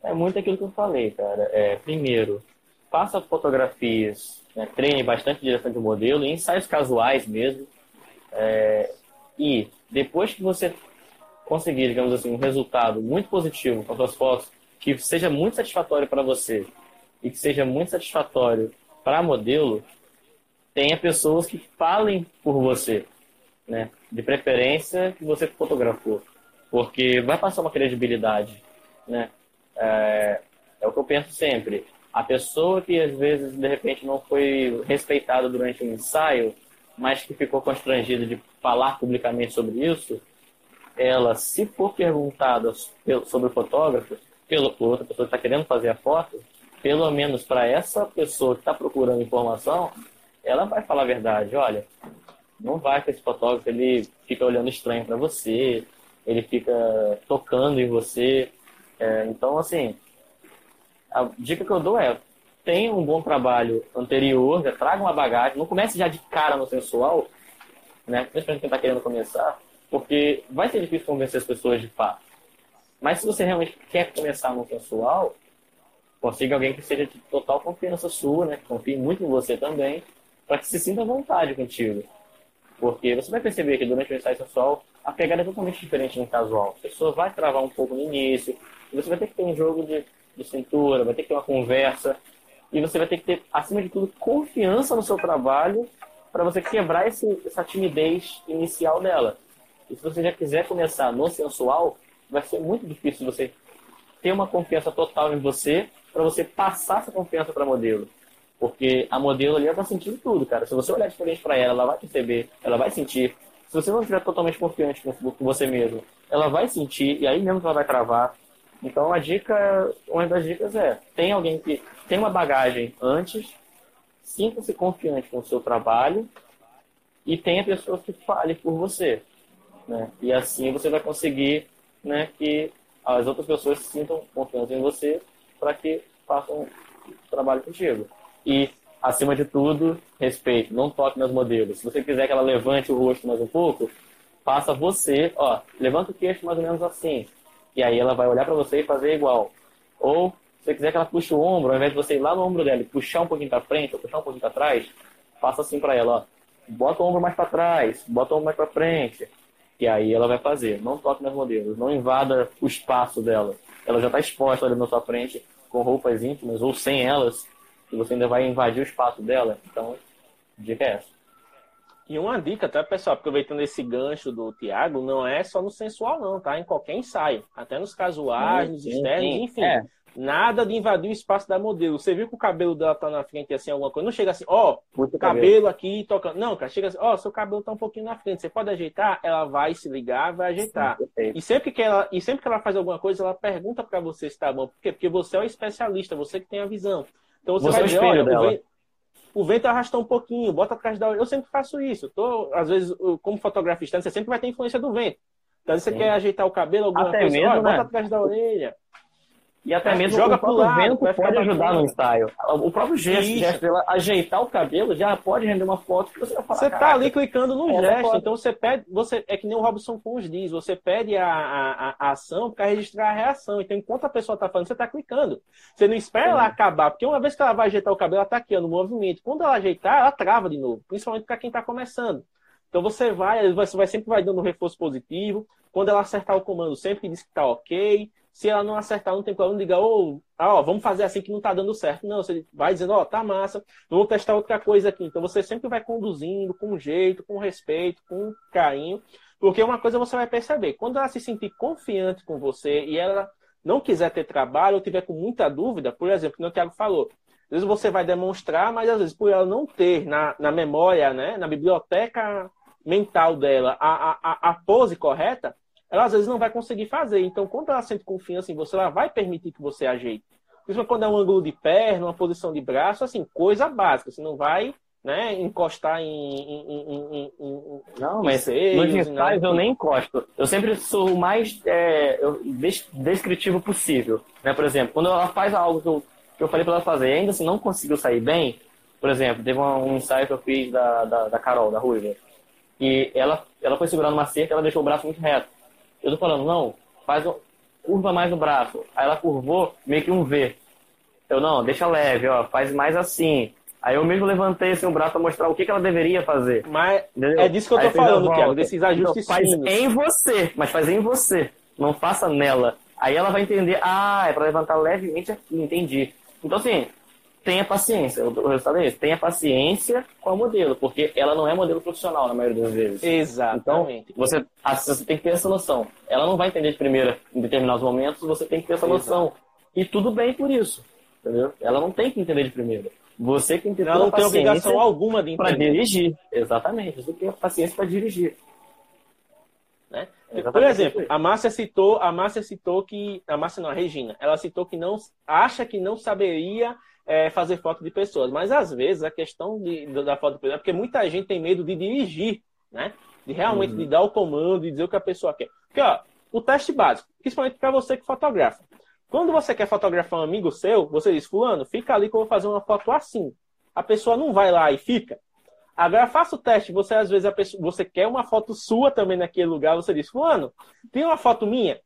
É muito aquilo que eu falei, cara. É, primeiro, faça fotografias, né? treine bastante direção de modelo, ensaios casuais mesmo. É, e depois que você conseguir, digamos assim, um resultado muito positivo com suas fotos, que seja muito satisfatório para você e que seja muito satisfatório para modelo, tenha pessoas que falem por você né? De preferência que você fotografou, porque vai passar uma credibilidade, né? É, é o que eu penso sempre. A pessoa que às vezes de repente não foi respeitada durante o um ensaio, mas que ficou constrangida de falar publicamente sobre isso, ela, se for perguntada sobre o fotógrafo, pelo, por outra pessoa que está querendo fazer a foto, pelo menos para essa pessoa que está procurando informação, ela vai falar a verdade. Olha, não vai com esse fotógrafo, ele fica olhando estranho para você, ele fica tocando em você. É, então, assim, a dica que eu dou é tenha um bom trabalho anterior, já traga uma bagagem, não comece já de cara no sensual, né? Principalmente quem está querendo começar, porque vai ser difícil convencer as pessoas de fato. Mas se você realmente quer começar no sensual, consiga alguém que seja de total confiança sua, né? Que confie muito em você também, para que se sinta à vontade contigo. Porque você vai perceber que durante o ensaio sensual a pegada é totalmente diferente no casual. A pessoa vai travar um pouco no início, você vai ter que ter um jogo de, de cintura, vai ter que ter uma conversa, e você vai ter que ter, acima de tudo, confiança no seu trabalho para você quebrar esse, essa timidez inicial dela. E se você já quiser começar no sensual, vai ser muito difícil você ter uma confiança total em você para você passar essa confiança para modelo. Porque a modelo ali, ela tá sentindo tudo, cara. Se você olhar diferente para ela, ela vai perceber, ela vai sentir. Se você não estiver totalmente confiante com você mesmo, ela vai sentir e aí mesmo que ela vai travar. Então a dica, uma das dicas é, tem alguém que tem uma bagagem antes, sinta-se confiante com o seu trabalho e tenha pessoas que falem por você. Né? E assim você vai conseguir né, que as outras pessoas sintam confiantes em você para que façam trabalho contigo. E, acima de tudo, respeito. Não toque nos modelos. Se você quiser que ela levante o rosto mais um pouco, faça você, ó, levanta o queixo mais ou menos assim. E aí ela vai olhar para você e fazer igual. Ou, se você quiser que ela puxe o ombro, ao invés de você ir lá no ombro dela e puxar um pouquinho para frente ou puxar um pouquinho para trás, faça assim para ela, ó. Bota o ombro mais para trás, bota o ombro mais para frente. E aí ela vai fazer. Não toque nos modelos, não invada o espaço dela. Ela já está exposta ali na sua frente com roupas íntimas ou sem elas e você ainda vai invadir o espaço dela. Então, dica é essa. E uma dica, tá, pessoal? Aproveitando esse gancho do Tiago, não é só no sensual, não, tá? Em qualquer ensaio. Até nos casuais, nos externos, enfim. É. Nada de invadir o espaço da modelo. Você viu que o cabelo dela tá na frente, assim, alguma coisa? Não chega assim, ó, oh, cabelo. cabelo aqui tocando. Não, cara, chega assim, ó, oh, seu cabelo tá um pouquinho na frente. Você pode ajeitar? Ela vai se ligar, vai ajeitar. Sim, e, sempre que ela, e sempre que ela faz alguma coisa, ela pergunta para você se tá bom. Por quê? Porque você é o especialista, você que tem a visão. Então você, você vai é dizer, olha, o vento arrastou um pouquinho, bota atrás da orelha. Eu sempre faço isso. tô, às vezes, como fotografista, você sempre vai ter influência do vento. Então, você Sim. quer ajeitar o cabelo, alguma Até coisa, mesmo, ó, né? bota atrás da orelha. E até é, mesmo joga o próprio lado, vento pode ajudar no ensaio. O próprio gesto, gesto dela ajeitar o cabelo já pode render uma foto que você vai falar. Você tá ali clicando no gesto, então você pede, você é que nem o Robson Pons diz, você pede a, a, a ação para registrar a reação. Então, enquanto a pessoa tá falando, você tá clicando. Você não espera Sim. ela acabar, porque uma vez que ela vai ajeitar o cabelo, ela tá aqui ó, no movimento. Quando ela ajeitar, ela trava de novo, principalmente para quem tá começando. Então você vai, você vai sempre vai dando um reforço positivo. Quando ela acertar o comando, sempre diz que tá ok. Se ela não acertar, não tem problema, diga, ô, oh, ó, vamos fazer assim que não está dando certo. Não, você vai dizendo, ó, oh, tá massa, vamos testar outra coisa aqui. Então você sempre vai conduzindo com jeito, com respeito, com carinho, porque uma coisa você vai perceber, quando ela se sentir confiante com você e ela não quiser ter trabalho ou tiver com muita dúvida, por exemplo, como o Thiago falou, às vezes você vai demonstrar, mas às vezes por ela não ter na, na memória, né, na biblioteca mental dela a, a, a pose correta, ela às vezes não vai conseguir fazer. Então, quando ela sente confiança em você, ela vai permitir que você ajeite. Principalmente quando é um ângulo de perna, uma posição de braço, assim, coisa básica. Você não vai né, encostar em, em, em, em Não, mas seios, nos ensaios eu nem encosto. Eu sempre sou o mais é, descritivo possível. Né? Por exemplo, quando ela faz algo que eu, que eu falei para ela fazer e ainda assim não conseguiu sair bem, por exemplo, teve um, um ensaio que eu fiz da, da, da Carol, da Ruiva, e ela, ela foi segurando uma cerca ela deixou o braço muito reto. Eu tô falando, não, faz curva mais o braço. Aí ela curvou meio que um V. Eu, não, deixa leve, ó, faz mais assim. Aí eu mesmo levantei assim, o braço para mostrar o que, que ela deveria fazer. Mas Entendeu? é disso que eu tô Aí falando, Thiago, desses ajustes então, faz finos. em você, mas faz em você. Não faça nela. Aí ela vai entender, ah, é para levantar levemente aqui, entendi. Então, assim, tenha paciência. O resultado é esse. Tenha paciência com a modelo, porque ela não é modelo profissional na maioria das vezes. Exatamente. Então, você, você tem que ter essa noção. Ela não vai entender de primeira em determinados momentos, você tem que ter essa noção. Exato. E tudo bem por isso. Entendeu? Ela não tem que entender de primeira. Você que ter Ela não tem obrigação alguma de Para dirigir. Exatamente. Você tem paciência para dirigir. Né? Por exemplo, a Márcia citou, a Márcia citou que. A Márcia não, a Regina, ela citou que não acha que não saberia é, fazer foto de pessoas. Mas às vezes a questão de, da foto de pessoas é porque muita gente tem medo de dirigir, né? De realmente uhum. de dar o comando e dizer o que a pessoa quer. Porque, ó, o teste básico, principalmente para você que fotografa. Quando você quer fotografar um amigo seu, você diz, fulano, fica ali que eu vou fazer uma foto assim. A pessoa não vai lá e fica. Agora faça o teste, você às vezes pessoa, você quer uma foto sua também naquele lugar, você diz, fulano, tem uma foto minha?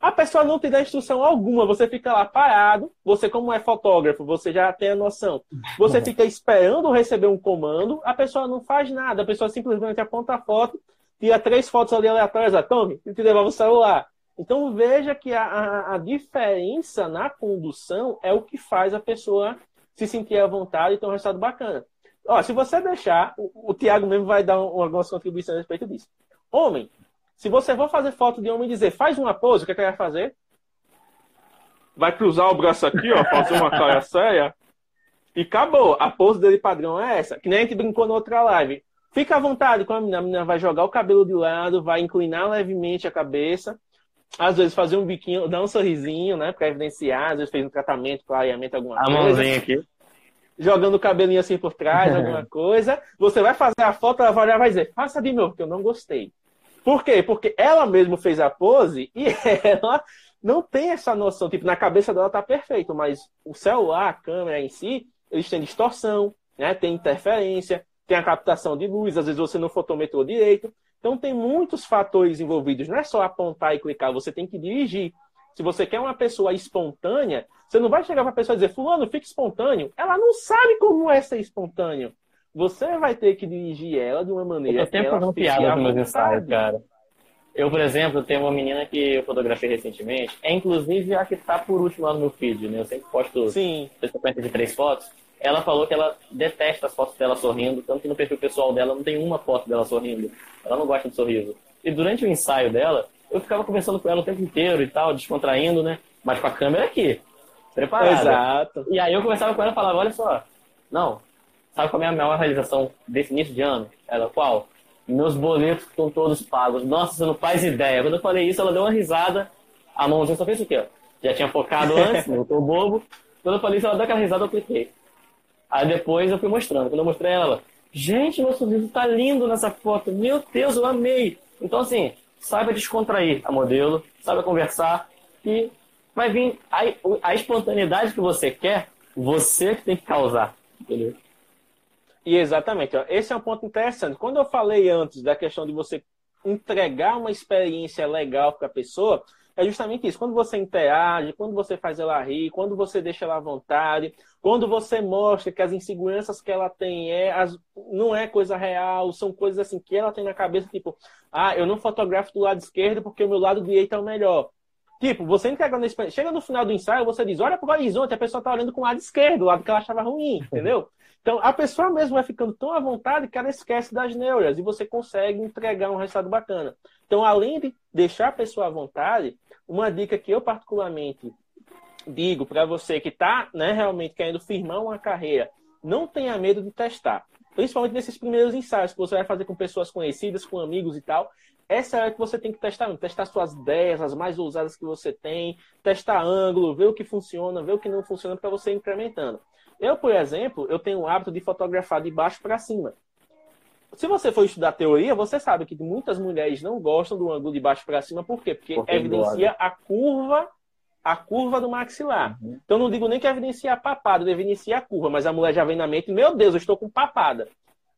A pessoa não te dá instrução alguma, você fica lá parado, você como é fotógrafo, você já tem a noção. Você fica esperando receber um comando, a pessoa não faz nada, a pessoa simplesmente aponta a foto, tira três fotos ali aleatórias, a tome, e te devolve o celular. Então veja que a, a, a, diferença na condução é o que faz a pessoa se sentir à vontade e ter um resultado bacana. Ó, se você deixar, o, o Tiago mesmo vai dar um, algumas contribuições a respeito disso. Homem, se você for fazer foto de homem e dizer, faz uma pose, o que, é que vai fazer? Vai cruzar o braço aqui, ó, fazer uma cara séria. E acabou. A pose dele padrão é essa. Que nem a gente brincou na outra live. Fica à vontade com a menina. A menina vai jogar o cabelo de lado, vai inclinar levemente a cabeça. Às vezes fazer um biquinho, dar um sorrisinho, né? Pra evidenciar. Às vezes fez um tratamento, clareamento, alguma a coisa. A mãozinha aqui. Jogando o cabelinho assim por trás, alguma coisa. Você vai fazer a foto, ela vai olhar e vai dizer, faça de novo, que eu não gostei. Por quê? Porque ela mesma fez a pose e ela não tem essa noção. Tipo, na cabeça dela tá perfeito, mas o celular, a câmera em si, eles têm distorção, né? tem interferência, tem a captação de luz, às vezes você não fotometrou direito. Então tem muitos fatores envolvidos. Não é só apontar e clicar, você tem que dirigir. Se você quer uma pessoa espontânea, você não vai chegar para a pessoa e dizer, fulano, fique espontâneo. Ela não sabe como é ser espontâneo. Você vai ter que dirigir ela de uma maneira. Eu tô sempre fazendo piada nos meus ensaios, cara. Eu, por exemplo, tenho uma menina que eu fotografei recentemente. É inclusive a que tá por último lá no meu feed, né? Eu sempre posto Sim. sequência de três fotos. Ela falou que ela detesta as fotos dela sorrindo, tanto que no perfil pessoal dela não tem uma foto dela sorrindo. Ela não gosta de sorriso. E durante o ensaio dela, eu ficava conversando com ela o tempo inteiro e tal, descontraindo, né? Mas com a câmera aqui, preparada. Exato. E aí eu conversava com ela e falava, olha só, não, Sabe qual é a minha maior realização desse início de ano? Ela, qual? Meus boletos estão todos pagos. Nossa, você não faz ideia. Quando eu falei isso, ela deu uma risada. A mãozinha só fez o quê? Já tinha focado antes, não tô bobo. Quando eu falei isso, ela deu aquela risada, eu cliquei. Aí depois eu fui mostrando. Quando eu mostrei ela, gente, meu sorriso tá lindo nessa foto. Meu Deus, eu amei. Então, assim, saiba descontrair a modelo, saiba conversar e vai vir a, a espontaneidade que você quer, você que tem que causar. Entendeu? E exatamente, ó, esse é um ponto interessante. Quando eu falei antes da questão de você entregar uma experiência legal para a pessoa, é justamente isso. Quando você interage, quando você faz ela rir, quando você deixa ela à vontade, quando você mostra que as inseguranças que ela tem é, as, não é coisa real, são coisas assim que ela tem na cabeça, tipo, ah, eu não fotografo do lado esquerdo porque o meu lado direito é o melhor. Tipo, você entregando experiência. Chega no final do ensaio, você diz, olha para o horizonte, a pessoa está olhando com o lado esquerdo, o lado que ela achava ruim, entendeu? Então, a pessoa mesmo vai ficando tão à vontade que ela esquece das neuras e você consegue entregar um resultado bacana. Então, além de deixar a pessoa à vontade, uma dica que eu particularmente digo para você que está né, realmente querendo firmar uma carreira, não tenha medo de testar. Principalmente nesses primeiros ensaios que você vai fazer com pessoas conhecidas, com amigos e tal. Essa é a que você tem que testar, testar suas ideias, as mais ousadas que você tem, testar ângulo, ver o que funciona, ver o que não funciona para você ir incrementando. Eu, por exemplo, eu tenho o hábito de fotografar de baixo para cima. Se você for estudar teoria, você sabe que muitas mulheres não gostam do ângulo de baixo para cima, por quê? Porque, Porque evidencia a curva a curva do maxilar. Uhum. Então não digo nem que evidencia a papada, evidencia a curva, mas a mulher já vem na mente, meu Deus, eu estou com papada.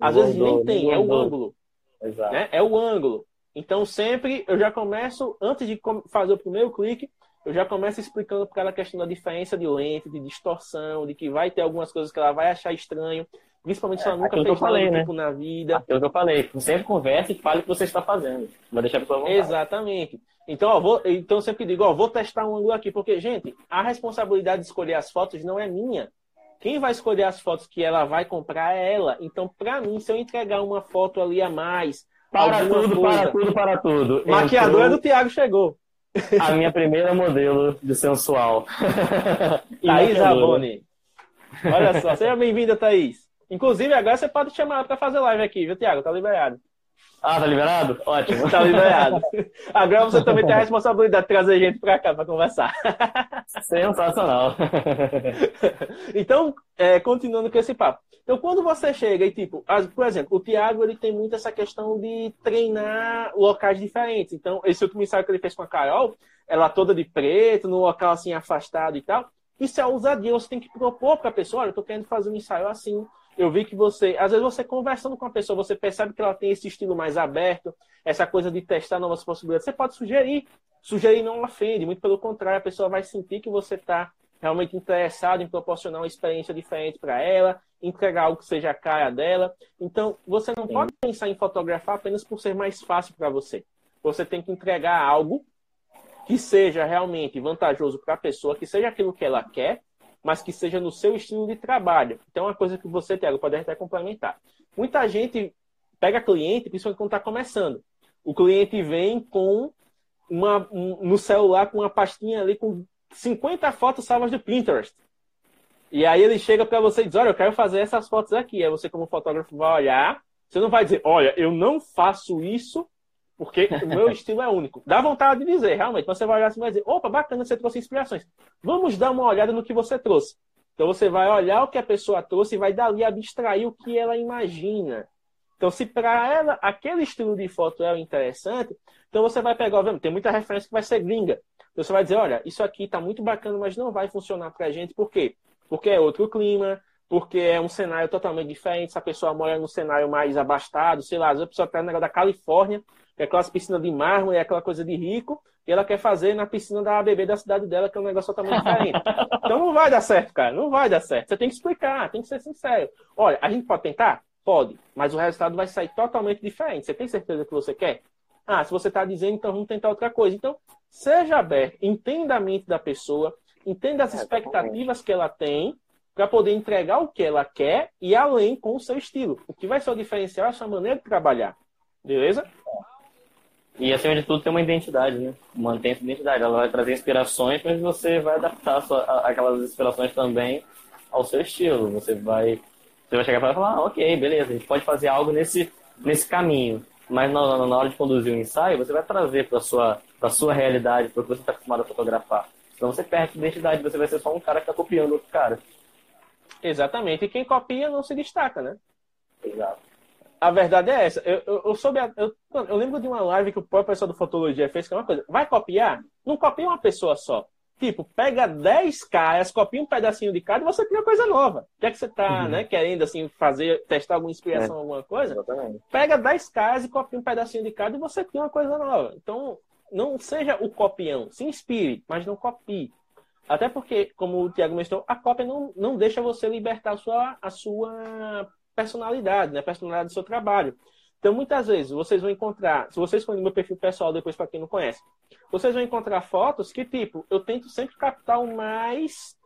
Às vezes nem tem, é o ângulo. Né? É o ângulo. Então sempre eu já começo, antes de fazer o primeiro clique, eu já começo explicando para ela a questão da diferença de lente, de distorção, de que vai ter algumas coisas que ela vai achar estranho, principalmente se ela é, nunca fez falei, nada né? tipo na vida. Aquilo que eu falei, sempre converse e fale o que você está fazendo. Vai deixar a pessoa vontade. Exatamente. Então, ó, vou, então eu sempre digo, ó, vou testar um ângulo aqui, porque, gente, a responsabilidade de escolher as fotos não é minha. Quem vai escolher as fotos que ela vai comprar é ela. Então, para mim, se eu entregar uma foto ali a mais, para tudo, coisa, para tudo, para tudo. Maquiador Entrou... do Thiago chegou. A minha primeira modelo de sensual. Thaís Raboni. Olha só, seja bem-vinda, Thaís. Inclusive, agora você pode chamar para fazer live aqui, viu, Thiago? Tá liberado. Ah, tá liberado? Ótimo. tá liberado. Agora você também tem a responsabilidade de trazer gente para cá para conversar. Sensacional. então, é, continuando com esse papo. Então, quando você chega e, tipo, as, por exemplo, o Thiago ele tem muito essa questão de treinar locais diferentes. Então, esse último ensaio que ele fez com a Carol, ela toda de preto, num local assim afastado e tal. Isso é ousadia. Você tem que propor para a pessoa: olha, eu tô querendo fazer um ensaio assim eu vi que você, às vezes você conversando com a pessoa, você percebe que ela tem esse estilo mais aberto, essa coisa de testar novas possibilidades. Você pode sugerir. Sugerir não ofende, muito pelo contrário, a pessoa vai sentir que você está realmente interessado em proporcionar uma experiência diferente para ela, entregar algo que seja a cara dela. Então, você não Sim. pode pensar em fotografar apenas por ser mais fácil para você. Você tem que entregar algo que seja realmente vantajoso para a pessoa, que seja aquilo que ela quer mas que seja no seu estilo de trabalho. Então, é uma coisa que você, Tiago, pode até complementar. Muita gente pega cliente, principalmente quando está começando. O cliente vem com uma, um, no celular com uma pastinha ali com 50 fotos salvas do Pinterest. E aí ele chega para você e diz: Olha, eu quero fazer essas fotos aqui. Aí você, como fotógrafo, vai olhar. Você não vai dizer: Olha, eu não faço isso porque o meu estilo é único. Dá vontade de dizer, realmente. Você vai olhar assim e vai dizer, opa, bacana, você trouxe inspirações. Vamos dar uma olhada no que você trouxe. Então você vai olhar o que a pessoa trouxe e vai dali abstrair o que ela imagina. Então, se para ela aquele estilo de foto é interessante, então você vai pegar, obviamente, tem muita referência que vai ser gringa. Então você vai dizer, olha, isso aqui está muito bacana, mas não vai funcionar para a gente. Por quê? Porque é outro clima, porque é um cenário totalmente diferente. Se a pessoa mora num cenário mais abastado, sei lá, a pessoa está negócio da Califórnia, que é aquelas piscinas de mármore, é aquela coisa de rico, e ela quer fazer na piscina da ABB da cidade dela, que é um negócio totalmente diferente. Então não vai dar certo, cara, não vai dar certo. Você tem que explicar, tem que ser sincero. Olha, a gente pode tentar? Pode, mas o resultado vai sair totalmente diferente. Você tem certeza que você quer? Ah, se você está dizendo, então vamos tentar outra coisa. Então, seja aberto, entenda a mente da pessoa, entenda as expectativas que ela tem, para poder entregar o que ela quer e além com o seu estilo. O que vai ser o diferencial é a sua maneira de trabalhar. Beleza? E acima de tudo tem uma identidade, né? Mantém essa identidade. Ela vai trazer inspirações, mas você vai adaptar sua, aquelas inspirações também ao seu estilo. Você vai, você vai chegar para falar, ah, ok, beleza, a gente pode fazer algo nesse, nesse caminho. Mas na, na hora de conduzir o um ensaio, você vai trazer para sua para sua realidade, para o que você está acostumado a fotografar. Então você perde a identidade, você vai ser só um cara que está copiando outro cara. Exatamente. E quem copia não se destaca, né? Exato. A verdade é essa. Eu, eu, eu soube. A, eu, eu, lembro de uma live que o próprio pessoal do Fotologia fez, que é uma coisa. Vai copiar? Não copia uma pessoa só. Tipo, pega 10 caras, copia um pedacinho de cada e você cria coisa nova. Já que você está uhum. né, querendo assim, fazer, testar alguma inspiração, é. alguma coisa, Exatamente. pega 10 caras e copia um pedacinho de cada e você cria uma coisa nova. Então, não seja o copião, se inspire, mas não copie. Até porque, como o Tiago mencionou, a cópia não, não deixa você libertar a sua, a sua personalidade, né? personalidade do seu trabalho. Então, muitas vezes, vocês vão encontrar, se vocês forem no meu perfil pessoal, depois para quem não conhece, vocês vão encontrar fotos que, tipo, eu tento sempre captar o mais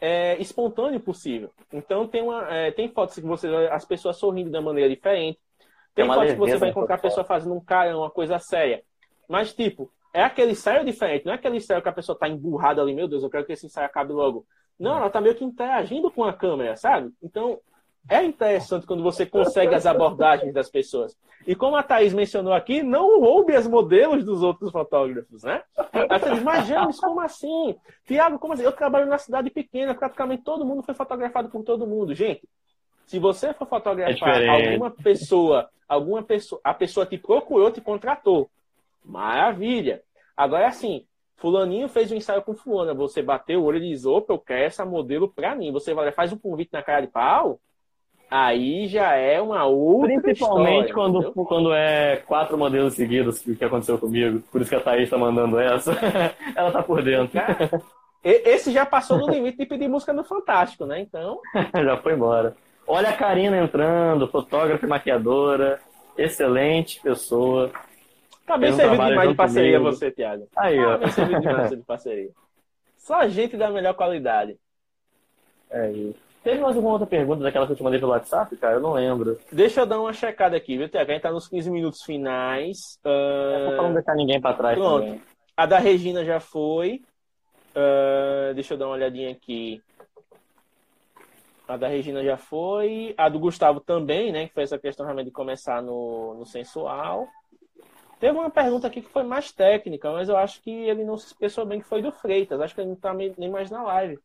é, espontâneo possível. Então, tem, uma, é, tem fotos que você as pessoas sorrindo de uma maneira diferente. Tem, tem fotos que você vai encontrar a pessoa fazendo um cara, uma coisa séria. Mas, tipo, é aquele sério diferente, não é aquele sério que a pessoa tá emburrada ali, meu Deus, eu quero que esse ensaio acabe logo. Não, ela tá meio que interagindo com a câmera, sabe? Então, é interessante quando você consegue as abordagens das pessoas. E como a Thaís mencionou aqui, não roube as modelos dos outros fotógrafos, né? Aí você diz, mas James, como assim? Tiago, como assim? Eu trabalho na cidade pequena, praticamente todo mundo foi fotografado por todo mundo. Gente, se você for fotografar é alguma pessoa, alguma pessoa, a pessoa te procurou, te contratou. Maravilha. Agora é assim, Fulaninho fez um ensaio com fulana, você bateu o olho e diz, opa, eu quero essa modelo pra mim. Você vai, faz um convite na cara de pau, aí já é uma outra Principalmente história, quando, quando é quatro modelos seguidos, que aconteceu comigo. Por isso que a Thaís tá mandando essa. Ela tá por dentro. esse já passou do limite de pedir música no Fantástico, né? Então. já foi embora. Olha a Karina entrando, fotógrafa e maquiadora. Excelente pessoa. Tá bem servido demais de parceria comigo. você, Thiago. Aí, tá ó. bem servido demais de parceria. Só gente da melhor qualidade. É isso. Teve mais alguma outra pergunta daquela que eu te mandei pelo WhatsApp, cara? Eu não lembro. Deixa eu dar uma checada aqui, viu, Tiago? A gente tá nos 15 minutos finais. Uh... É pra não deixar ninguém pra trás Pronto. também. A da Regina já foi. Uh... Deixa eu dar uma olhadinha aqui. A da Regina já foi. A do Gustavo também, né? Que foi essa questão realmente de começar no, no sensual. Teve uma pergunta aqui que foi mais técnica, mas eu acho que ele não se expressou bem, que foi do Freitas. Acho que ele não está nem mais na live.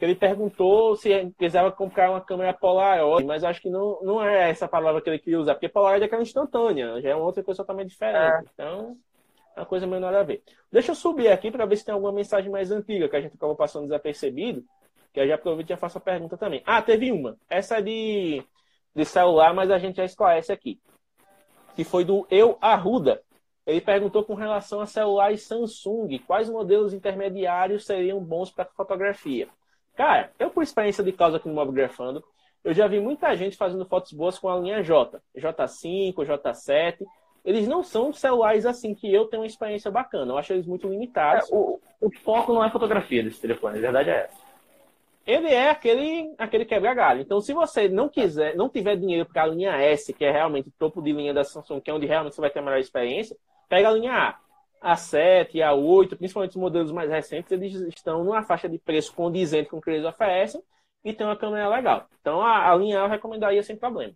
Ele perguntou se precisava comprar uma câmera Polaroid, mas acho que não, não é essa palavra que ele queria usar, porque Polaroid é aquela instantânea, já é outra coisa totalmente diferente. É. Então, é uma coisa menor a ver. Deixa eu subir aqui para ver se tem alguma mensagem mais antiga que a gente acabou passando desapercebido, que eu já aproveito e já faço a pergunta também. Ah, teve uma. Essa é de, de celular, mas a gente já esclarece aqui. Que foi do Eu Arruda. Ele perguntou com relação a celulares Samsung, quais modelos intermediários seriam bons para fotografia. Cara, eu por experiência de causa aqui no Mobgrafando, eu já vi muita gente fazendo fotos boas com a linha J, J5, J7. Eles não são celulares assim que eu tenho uma experiência bacana. Eu acho eles muito limitados. É, o, o, foco não é fotografia desse telefone, a verdade é essa. Ele é aquele, aquele quebra-galho. Então, se você não quiser, não tiver dinheiro para a linha S, que é realmente o topo de linha da Samsung, que é onde realmente você vai ter a melhor experiência, Pega a linha A. A 7 a 8, principalmente os modelos mais recentes, eles estão numa faixa de preço condizente com o que eles oferecem e tem uma câmera legal. Então a, a linha eu recomendaria sem problema.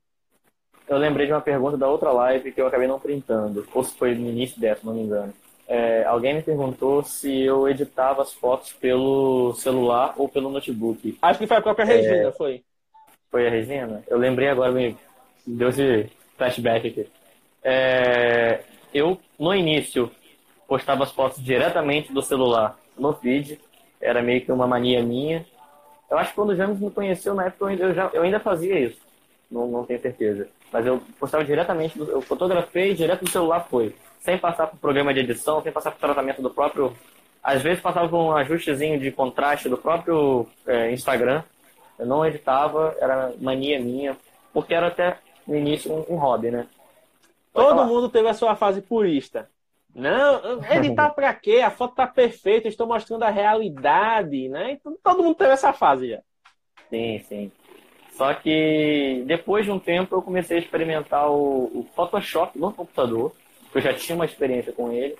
Eu lembrei de uma pergunta da outra live que eu acabei não printando, ou se foi no início dessa, não me engano. É, alguém me perguntou se eu editava as fotos pelo celular ou pelo notebook. Acho que foi a própria Regina, é... foi. Foi a Regina? Eu lembrei agora, me deu esse flashback aqui. É, eu, no início, postava as fotos diretamente do celular no feed. Era meio que uma mania minha. Eu acho que quando o James me conheceu, na época, eu, já, eu ainda fazia isso. Não, não tenho certeza. Mas eu postava diretamente, eu fotografei direto do celular, foi. Sem passar por programa de edição, sem passar por tratamento do próprio. Às vezes passava por um ajustezinho de contraste do próprio é, Instagram. Eu não editava, era mania minha, porque era até no início um, um hobby, né? Todo falar. mundo teve a sua fase purista. Não, editar pra quê? A foto tá perfeita, estou mostrando a realidade, né? Então, todo mundo teve essa fase já. Sim, sim. Só que depois de um tempo eu comecei a experimentar o, o Photoshop no computador, eu já tinha uma experiência com ele,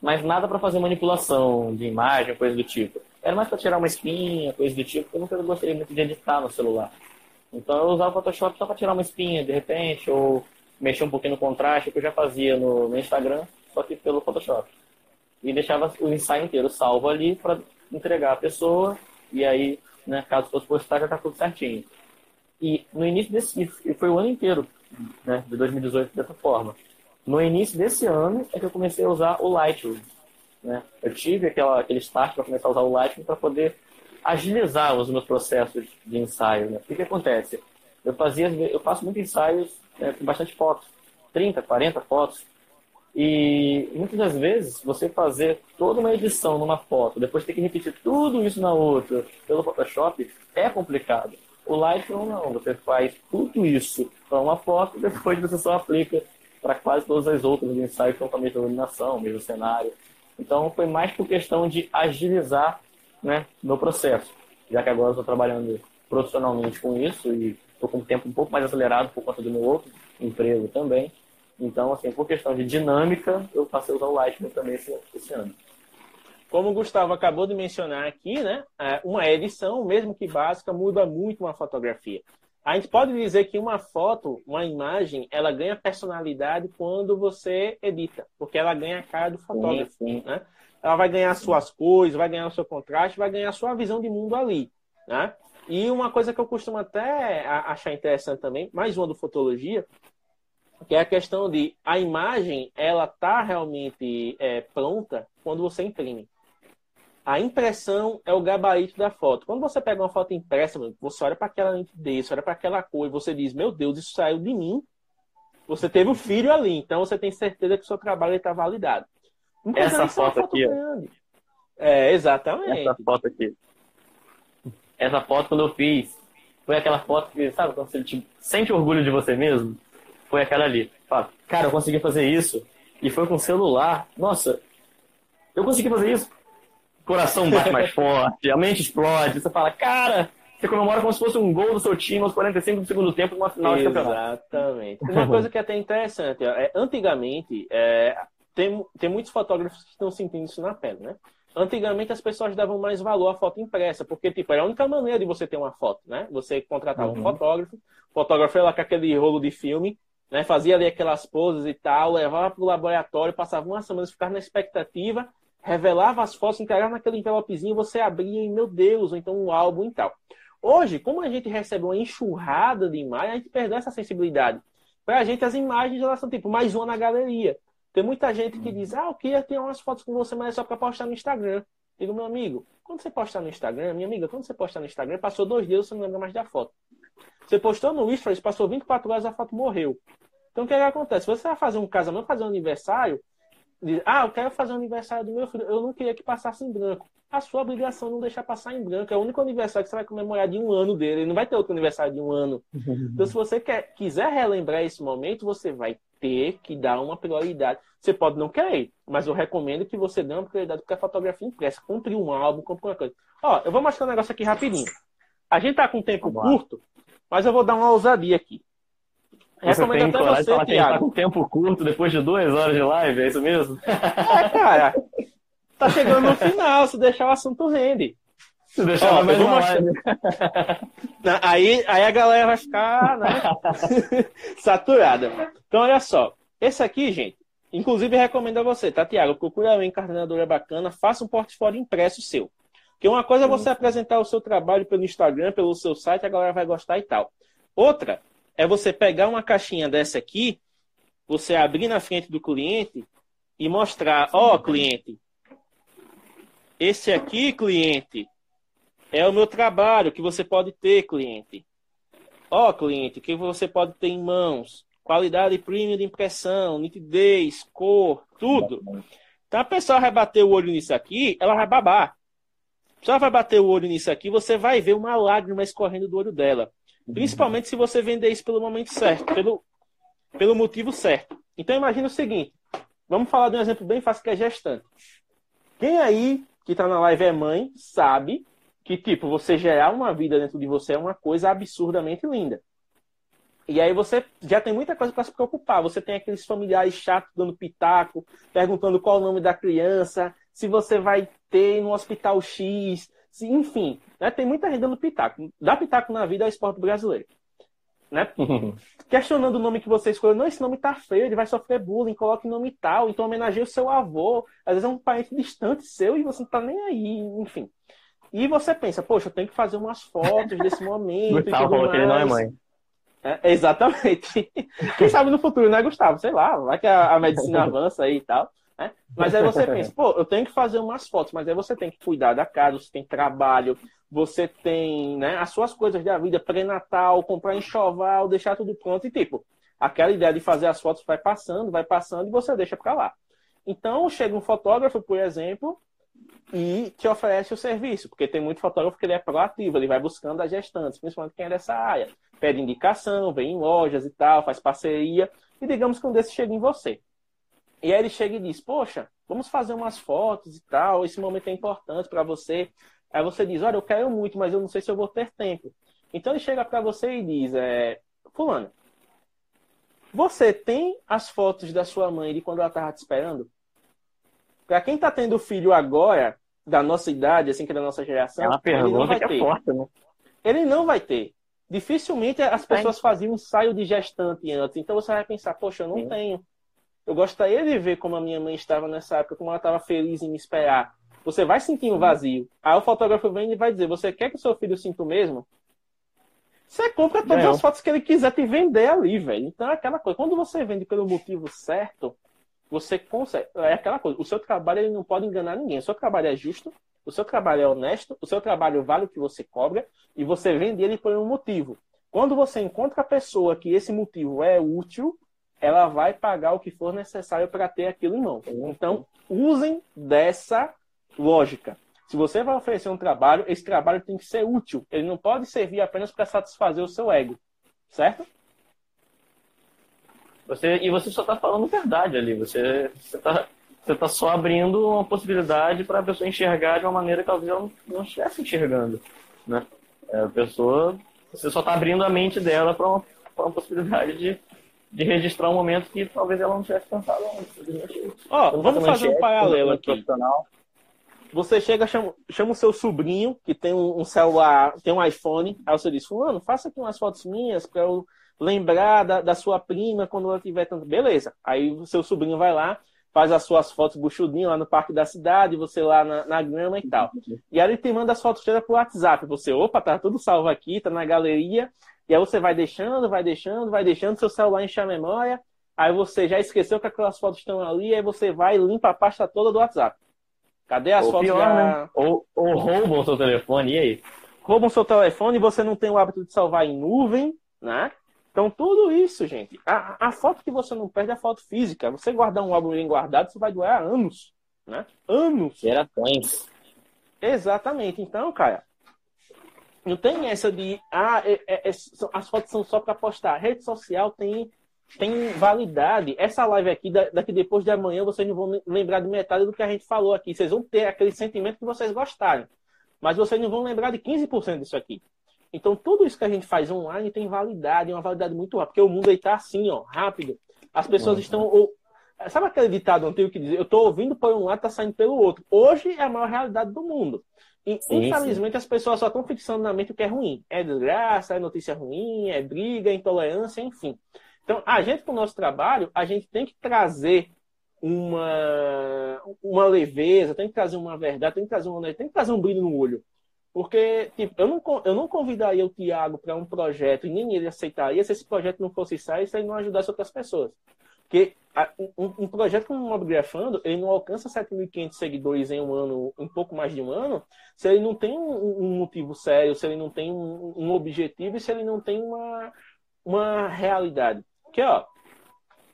mas nada para fazer manipulação de imagem, coisa do tipo. Era mais para tirar uma espinha, coisa do tipo, porque eu nunca gostei muito de editar no celular. Então eu usava o Photoshop só para tirar uma espinha de repente, ou mexer um pouquinho no contraste, que eu já fazia no, no Instagram, só que pelo Photoshop. E deixava o ensaio inteiro salvo ali para entregar a pessoa, e aí, né, caso fosse postar, já tá tudo certinho. E no início desse, e foi o ano inteiro, né, de 2018 dessa forma. No início desse ano é que eu comecei a usar o Lightroom. Né? Eu tive aquela, aquele start para começar a usar o Lightroom para poder agilizar os meus processos de ensaio. Né? O que, que acontece? Eu, fazia, eu faço muitos ensaios né, com bastante fotos, 30, 40 fotos. E muitas das vezes você fazer toda uma edição numa foto, depois ter que repetir tudo isso na outra pelo Photoshop é complicado. O Lightroom não, você faz tudo isso para uma foto e depois você só aplica para quase todas as outras que estão com a mesma iluminação, mesmo cenário. Então foi mais por questão de agilizar né, meu processo, já que agora estou trabalhando profissionalmente com isso e estou com o tempo um pouco mais acelerado por conta do meu outro emprego também. Então, assim, por questão de dinâmica, eu passei a usar o Lightroom também esse, esse ano. Como o Gustavo acabou de mencionar aqui, né, é, uma edição, mesmo que básica, muda muito uma fotografia. A gente pode dizer que uma foto, uma imagem, ela ganha personalidade quando você edita, porque ela ganha a cara do fotógrafo. Sim, sim. Né? Ela vai ganhar suas cores, vai ganhar o seu contraste, vai ganhar a sua visão de mundo ali. Né? E uma coisa que eu costumo até achar interessante também, mais uma do fotologia, que é a questão de a imagem ela tá realmente é, pronta quando você imprime. A impressão é o gabarito da foto. Quando você pega uma foto impressa, você olha para aquela nitidez, olha para aquela cor e você diz: Meu Deus, isso saiu de mim. Você teve o filho ali, então você tem certeza que o seu trabalho está validado. Essa foto, foto, aqui, É, exatamente. Essa foto aqui. Essa foto quando eu fiz, foi aquela foto que, sabe, quando você tipo, sente orgulho de você mesmo? Foi aquela ali. Fala, cara, eu consegui fazer isso. E foi com celular. Nossa, eu consegui fazer isso coração bate mais forte, a mente explode. Você fala, cara, você comemora como se fosse um gol do seu time aos 45 do segundo tempo numa final de campeonato. Exatamente. Uma coisa que é até interessante, é, antigamente, é, tem, tem muitos fotógrafos que estão sentindo isso na pele, né? Antigamente as pessoas davam mais valor à foto impressa, porque tipo, era a única maneira de você ter uma foto, né? Você contratava uhum. um fotógrafo, o fotógrafo ia lá com aquele rolo de filme, né? Fazia ali aquelas poses e tal, levava para o laboratório, passava uma semana, ficava na expectativa revelava as fotos, entregava naquele envelopezinho, você abria e, meu Deus, ou então um álbum e tal. Hoje, como a gente recebe uma enxurrada de imagens, a gente perdeu essa sensibilidade. Para a gente, as imagens elas são tipo mais uma na galeria. Tem muita gente que diz, ah, eu queria ter umas fotos com você, mas é só para postar no Instagram. Digo, meu amigo, quando você postar no Instagram, minha amiga, quando você postar no Instagram, passou dois dias, você não lembra mais da foto. Você postou no Stories, passou 24 horas, a foto morreu. Então, o que, é que acontece? Se você vai fazer um casamento, fazer um aniversário, Diz, ah, eu quero fazer o aniversário do meu filho. Eu não queria que passasse em branco. A sua obrigação é não deixar passar em branco. É o único aniversário que você vai comemorar de um ano dele. Ele não vai ter outro aniversário de um ano. Então, se você quer, quiser relembrar esse momento, você vai ter que dar uma prioridade. Você pode não querer, mas eu recomendo que você dê uma prioridade porque a fotografia impressa. Compre um álbum, compre uma coisa. Ó, eu vou mostrar um negócio aqui rapidinho. A gente tá com tempo curto, mas eu vou dar uma ousadia aqui. Você Recomendo tem coragem você, falar que tá com tempo curto depois de duas horas de live, é isso mesmo? É, cara. Tá chegando no final, se deixar o assunto rende. Se deixar Ó, mais uma aí, aí a galera vai ficar né, saturada. Então, olha só. Esse aqui, gente, inclusive recomendo a você, tá, Tiago? Procure uma encardenadora bacana, faça um portfólio impresso seu. Porque uma coisa é você apresentar o seu trabalho pelo Instagram, pelo seu site, a galera vai gostar e tal. Outra é você pegar uma caixinha dessa aqui, você abrir na frente do cliente e mostrar, ó, oh, cliente, esse aqui, cliente, é o meu trabalho que você pode ter, cliente. Ó, oh, cliente, que você pode ter em mãos, qualidade premium de impressão, nitidez, cor, tudo. Então a pessoa vai bater o olho nisso aqui, ela vai babar. Ela vai bater o olho nisso aqui, você vai ver uma lágrima escorrendo do olho dela. Principalmente se você vender isso pelo momento certo, pelo, pelo motivo certo. Então imagina o seguinte: vamos falar de um exemplo bem fácil que é gestante. Quem aí que está na live é mãe, sabe que, tipo, você gerar uma vida dentro de você é uma coisa absurdamente linda. E aí você já tem muita coisa para se preocupar. Você tem aqueles familiares chatos dando pitaco, perguntando qual o nome da criança, se você vai ter no hospital X, enfim, né, tem muita gente dando pitaco. Dar pitaco na vida é o esporte brasileiro. Né? Questionando o nome que você escolheu. Não, esse nome tá feio, ele vai sofrer bullying, coloque nome tal, então homenageie o seu avô. Às vezes é um parente distante seu e você não tá nem aí, enfim. E você pensa, poxa, eu tenho que fazer umas fotos desse momento. Gustavo falou que ele não é mãe. É, exatamente. Quem sabe no futuro, né, Gustavo? Sei lá, vai que a, a medicina avança aí e tal. Né? Mas aí você pensa, pô, eu tenho que fazer umas fotos, mas aí você tem que cuidar da casa, você tem trabalho, você tem né, as suas coisas da vida, pré-natal, comprar enxoval, deixar tudo pronto e tipo, aquela ideia de fazer as fotos vai passando, vai passando e você deixa para lá. Então chega um fotógrafo, por exemplo, e te oferece o serviço, porque tem muito fotógrafo que ele é proativo, ele vai buscando as gestantes, principalmente quem é dessa área, pede indicação, vem em lojas e tal, faz parceria, e digamos que um desses chega em você. E aí ele chega e diz: Poxa, vamos fazer umas fotos e tal, esse momento é importante para você. Aí você diz: Olha, eu quero muito, mas eu não sei se eu vou ter tempo. Então ele chega para você e diz: é, Fulano, você tem as fotos da sua mãe de quando ela estava te esperando? Para quem está tendo filho agora, da nossa idade, assim que é da nossa geração, é uma pergunta que é forte, né? Ele não vai ter. Dificilmente as pessoas faziam um ensaio de gestante antes. Então você vai pensar, poxa, eu não Sim. tenho. Eu gostaria de ver como a minha mãe estava nessa época, como ela estava feliz em me esperar. Você vai sentir um vazio. Aí o fotógrafo vem e vai dizer: Você quer que o seu filho sinta o mesmo? Você compra todas as fotos que ele quiser te vender ali, velho. Então é aquela coisa. Quando você vende pelo motivo certo, você consegue. É aquela coisa. O seu trabalho ele não pode enganar ninguém. O seu trabalho é justo, o seu trabalho é honesto, o seu trabalho vale o que você cobra e você vende ele por um motivo. Quando você encontra a pessoa que esse motivo é útil, ela vai pagar o que for necessário para ter aquilo em mão. Então, usem dessa lógica. Se você vai oferecer um trabalho, esse trabalho tem que ser útil. Ele não pode servir apenas para satisfazer o seu ego. Certo? Você, e você só está falando verdade ali. Você está você tá só abrindo uma possibilidade para a pessoa enxergar de uma maneira que talvez ela não estivesse enxergando. Né? É, a pessoa, você só está abrindo a mente dela para uma, uma possibilidade de de registrar um momento que talvez ela não tivesse pensado antes. Ó, oh, vamos fazer um paralelo aqui. Você chega, chama, chama o seu sobrinho, que tem um, celular, tem um iPhone, aí você diz, fulano, faça aqui umas fotos minhas para eu lembrar da, da sua prima quando ela tiver tanto. Beleza. Aí o seu sobrinho vai lá, faz as suas fotos buchudinho lá no parque da cidade, você lá na, na grama e tal. E aí ele te manda as fotos todas pro WhatsApp. Você, opa, tá tudo salvo aqui, tá na galeria. E aí você vai deixando, vai deixando, vai deixando, seu celular enche a memória, aí você já esqueceu que aquelas fotos estão ali, aí você vai e limpa a pasta toda do WhatsApp. Cadê as ou fotos? Pior, já... né? ou, ou roubam seu telefone, e aí? Roubam seu telefone e você não tem o hábito de salvar em nuvem, né? Então, tudo isso, gente. A, a foto que você não perde é a foto física. Você guardar um álbum bem guardado, isso vai durar anos, né? Anos. Gerações. Exatamente. Então, cara, não tem essa de, ah, é, é, é as fotos são só para postar. A rede social tem, tem validade. Essa live aqui, daqui depois de amanhã, vocês não vão lembrar de metade do que a gente falou aqui. Vocês vão ter aquele sentimento que vocês gostaram. Mas vocês não vão lembrar de 15% disso aqui. Então, tudo isso que a gente faz online tem validade, uma validade muito rápida. Porque o mundo aí tá assim, ó, rápido. As pessoas uhum. estão. Ou, sabe aquele ditado antigo que diz, eu estou ouvindo por um lado, tá saindo pelo outro. Hoje é a maior realidade do mundo. E, sim, infelizmente, sim. as pessoas só estão fixando na mente o que é ruim. É desgraça, é notícia ruim, é briga, é intolerância, enfim. Então, a gente, com o nosso trabalho, a gente tem que trazer uma, uma leveza, tem que trazer uma verdade, tem que trazer uma tem que trazer um brilho no olho. Porque tipo, eu, não, eu não convidaria o Tiago para um projeto e nem ele aceitaria se esse projeto não fosse sair se ele não ajudasse outras pessoas. Porque um, projeto como o Mobgrafando, ele não alcança 7.500 seguidores em um ano, um pouco mais de um ano, se ele não tem um, motivo sério, se ele não tem um, objetivo e se ele não tem uma, uma realidade. Porque, ó,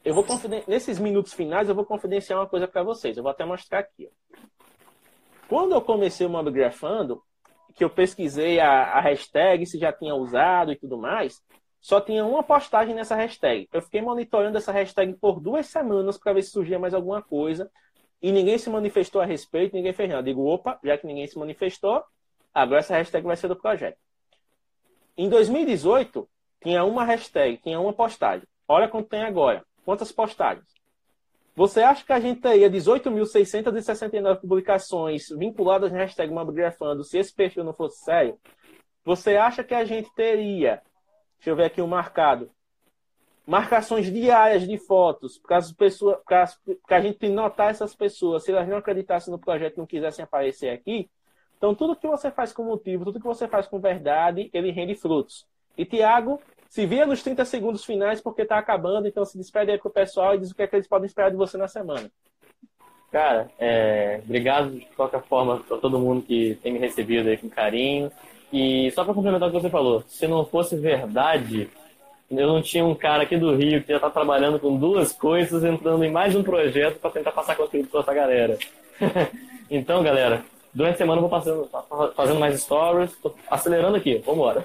eu vou nesses minutos finais eu vou confidenciar uma coisa para vocês. Eu vou até mostrar aqui. Ó. Quando eu comecei o Mobgrafando, que eu pesquisei a, a hashtag, se já tinha usado e tudo mais, só tinha uma postagem nessa hashtag. Eu fiquei monitorando essa hashtag por duas semanas para ver se surgia mais alguma coisa. E ninguém se manifestou a respeito, ninguém fez nada. Eu digo, opa, já que ninguém se manifestou, agora essa hashtag vai ser do projeto. Em 2018, tinha uma hashtag, tinha uma postagem. Olha quanto tem agora. Quantas postagens? Você acha que a gente teria 18.669 publicações vinculadas na hashtag Mobgrafando se esse perfil não fosse sério? Você acha que a gente teria Deixa eu ver aqui o marcado. Marcações diárias de fotos, as pessoas, para a gente notar essas pessoas, se elas não acreditassem no projeto e não quisessem aparecer aqui. Então, tudo que você faz com motivo, tudo que você faz com verdade, ele rende frutos. E Tiago, se via nos 30 segundos finais porque está acabando, então se despede aí pro pessoal e diz o que, é que eles podem esperar de você na semana. Cara, é, obrigado de qualquer forma para todo mundo que tem me recebido aí com carinho. E só para complementar o que você falou, se não fosse verdade, eu não tinha um cara aqui do Rio que já está trabalhando com duas coisas, entrando em mais um projeto para tentar passar conteúdo para essa galera. então, galera, durante a semana eu vou passando, fazendo mais stories, tô acelerando aqui, vamos